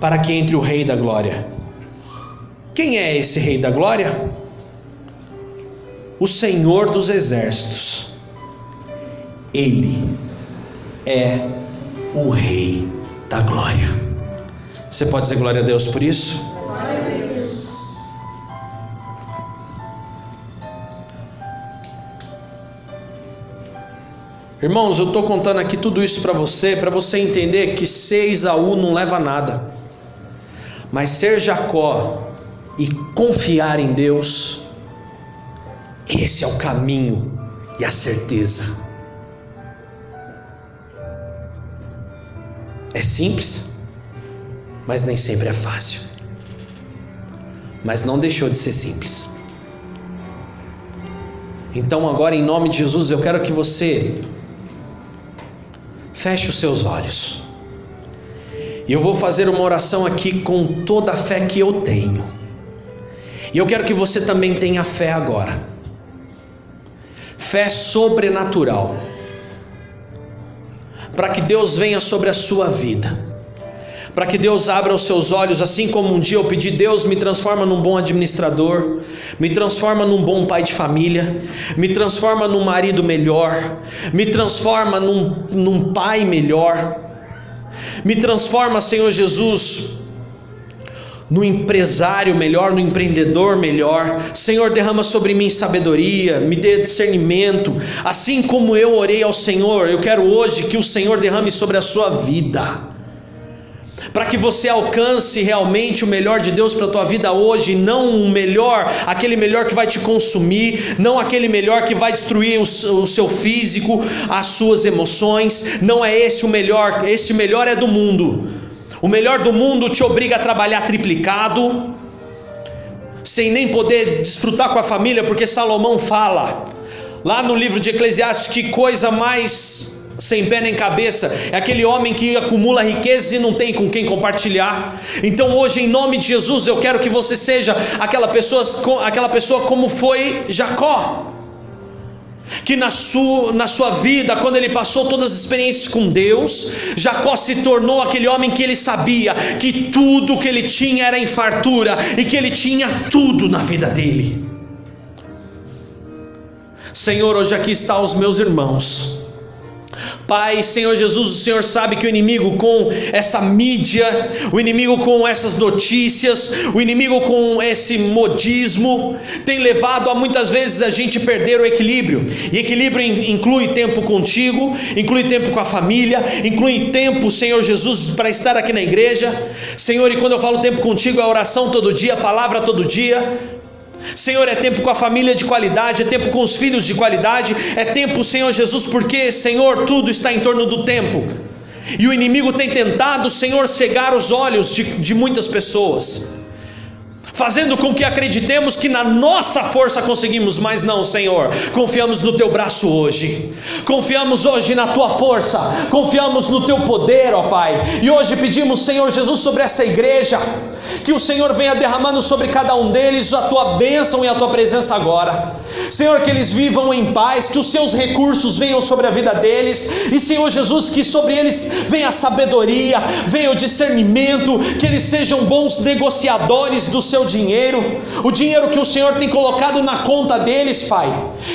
para que entre o Rei da Glória. Quem é esse Rei da Glória? O Senhor dos Exércitos. Ele é o Rei da Glória. Você pode dizer glória a Deus por isso? Irmãos, eu estou contando aqui tudo isso para você, para você entender que ser Isaú não leva a nada, mas ser Jacó e confiar em Deus, esse é o caminho e a certeza. É simples, mas nem sempre é fácil. Mas não deixou de ser simples. Então, agora, em nome de Jesus, eu quero que você Feche os seus olhos. E eu vou fazer uma oração aqui com toda a fé que eu tenho. E eu quero que você também tenha fé agora. Fé sobrenatural. Para que Deus venha sobre a sua vida para que Deus abra os seus olhos, assim como um dia eu pedi, Deus me transforma num bom administrador, me transforma num bom pai de família, me transforma num marido melhor, me transforma num, num pai melhor, me transforma, Senhor Jesus, no empresário melhor, no empreendedor melhor. Senhor, derrama sobre mim sabedoria, me dê discernimento. Assim como eu orei ao Senhor, eu quero hoje que o Senhor derrame sobre a sua vida para que você alcance realmente o melhor de Deus para a tua vida hoje, não o melhor, aquele melhor que vai te consumir, não aquele melhor que vai destruir o, o seu físico, as suas emoções, não é esse o melhor, esse melhor é do mundo. O melhor do mundo te obriga a trabalhar triplicado, sem nem poder desfrutar com a família, porque Salomão fala lá no livro de Eclesiastes que coisa mais sem pé nem cabeça, é aquele homem que acumula riquezas e não tem com quem compartilhar. Então hoje, em nome de Jesus, eu quero que você seja aquela pessoa, aquela pessoa como foi Jacó. Que na sua, na sua vida, quando ele passou todas as experiências com Deus, Jacó se tornou aquele homem que ele sabia que tudo que ele tinha era em fartura e que ele tinha tudo na vida dele. Senhor, hoje aqui está os meus irmãos Pai, Senhor Jesus, o Senhor sabe que o inimigo com essa mídia, o inimigo com essas notícias, o inimigo com esse modismo, tem levado a muitas vezes a gente perder o equilíbrio. E equilíbrio inclui tempo contigo, inclui tempo com a família, inclui tempo, Senhor Jesus, para estar aqui na igreja. Senhor, e quando eu falo tempo contigo, é oração todo dia, palavra todo dia Senhor, é tempo com a família de qualidade, é tempo com os filhos de qualidade, é tempo, Senhor Jesus, porque, Senhor, tudo está em torno do tempo. E o inimigo tem tentado, Senhor, cegar os olhos de, de muitas pessoas fazendo com que acreditemos que na nossa força conseguimos, mas não, Senhor. Confiamos no teu braço hoje. Confiamos hoje na tua força. Confiamos no teu poder, ó Pai. E hoje pedimos, Senhor Jesus, sobre essa igreja, que o Senhor venha derramando sobre cada um deles a tua bênção e a tua presença agora. Senhor, que eles vivam em paz, que os seus recursos venham sobre a vida deles. E Senhor Jesus, que sobre eles venha a sabedoria, venha o discernimento, que eles sejam bons negociadores do seu dinheiro, o dinheiro que o Senhor tem colocado na conta deles, Pai.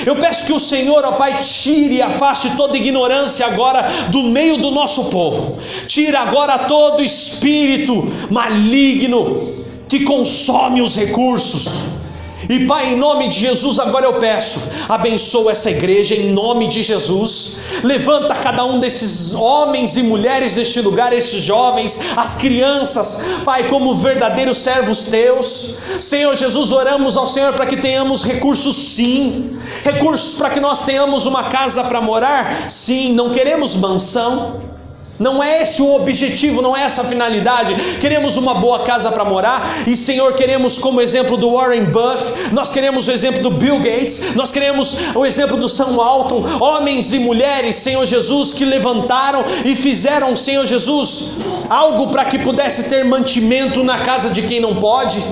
Eu peço que o Senhor, ó Pai, tire e afaste toda ignorância agora do meio do nosso povo. Tira agora todo espírito maligno que consome os recursos e Pai, em nome de Jesus, agora eu peço, abençoa essa igreja em nome de Jesus. Levanta cada um desses homens e mulheres deste lugar, esses jovens, as crianças, Pai, como verdadeiros servos teus. Senhor Jesus, oramos ao Senhor para que tenhamos recursos, sim. Recursos para que nós tenhamos uma casa para morar, sim. Não queremos mansão. Não é esse o objetivo, não é essa a finalidade. Queremos uma boa casa para morar e, Senhor, queremos como exemplo do Warren Buffett, nós queremos o exemplo do Bill Gates, nós queremos o exemplo do Sam Walton, homens e mulheres, Senhor Jesus, que levantaram e fizeram, Senhor Jesus, algo para que pudesse ter mantimento na casa de quem não pode.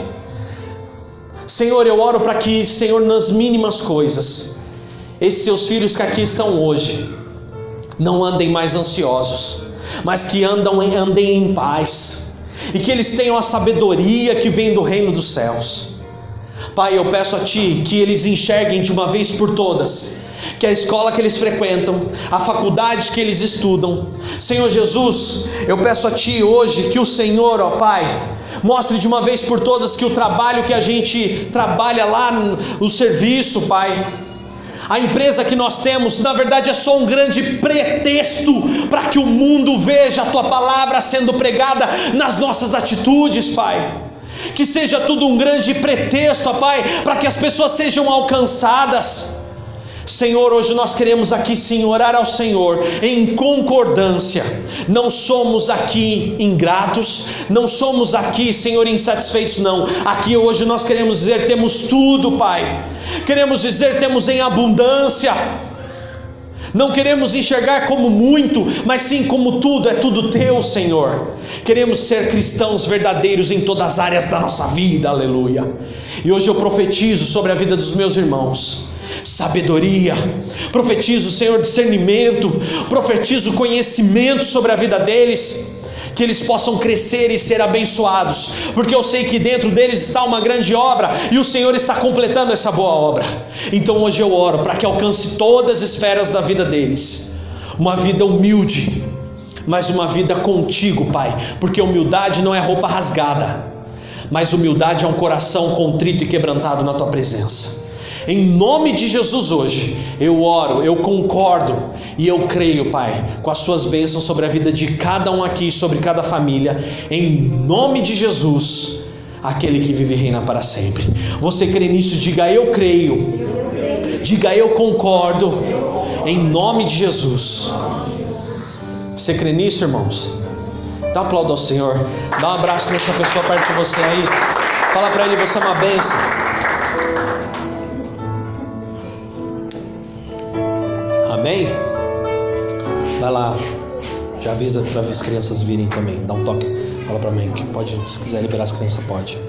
Senhor, eu oro para que, Senhor, nas mínimas coisas, esses seus filhos que aqui estão hoje, não andem mais ansiosos, mas que andam, andem em paz, e que eles tenham a sabedoria que vem do reino dos céus. Pai, eu peço a Ti que eles enxerguem de uma vez por todas que a escola que eles frequentam, a faculdade que eles estudam. Senhor Jesus, eu peço a Ti hoje que o Senhor, ó Pai, mostre de uma vez por todas que o trabalho que a gente trabalha lá no serviço, Pai, a empresa que nós temos, na verdade, é só um grande pretexto para que o mundo veja a tua palavra sendo pregada nas nossas atitudes, Pai. Que seja tudo um grande pretexto, Pai, para que as pessoas sejam alcançadas. Senhor, hoje nós queremos aqui sim orar ao Senhor em concordância. Não somos aqui ingratos, não somos aqui, Senhor, insatisfeitos, não. Aqui hoje nós queremos dizer: temos tudo, Pai. Queremos dizer: temos em abundância. Não queremos enxergar como muito, mas sim como tudo, é tudo teu, Senhor. Queremos ser cristãos verdadeiros em todas as áreas da nossa vida, aleluia. E hoje eu profetizo sobre a vida dos meus irmãos sabedoria, profetizo, Senhor, discernimento, profetizo conhecimento sobre a vida deles, que eles possam crescer e ser abençoados, porque eu sei que dentro deles está uma grande obra e o Senhor está completando essa boa obra. Então hoje eu oro para que alcance todas as esferas da vida deles, uma vida humilde, mas uma vida contigo, Pai, porque humildade não é roupa rasgada, mas humildade é um coração contrito e quebrantado na tua presença. Em nome de Jesus hoje, eu oro, eu concordo e eu creio, Pai, com as suas bênçãos sobre a vida de cada um aqui, sobre cada família. Em nome de Jesus, aquele que vive e reina para sempre. Você crê nisso? Diga eu creio. Diga eu concordo. Em nome de Jesus. Você crê nisso, irmãos? Dá um aplauso ao Senhor. Dá um abraço nessa pessoa perto de você aí. Fala para ele, você é uma bênção. Amém? Vai lá, já avisa para as crianças virem também, dá um toque, fala para mim que pode, se quiser liberar as crianças, pode.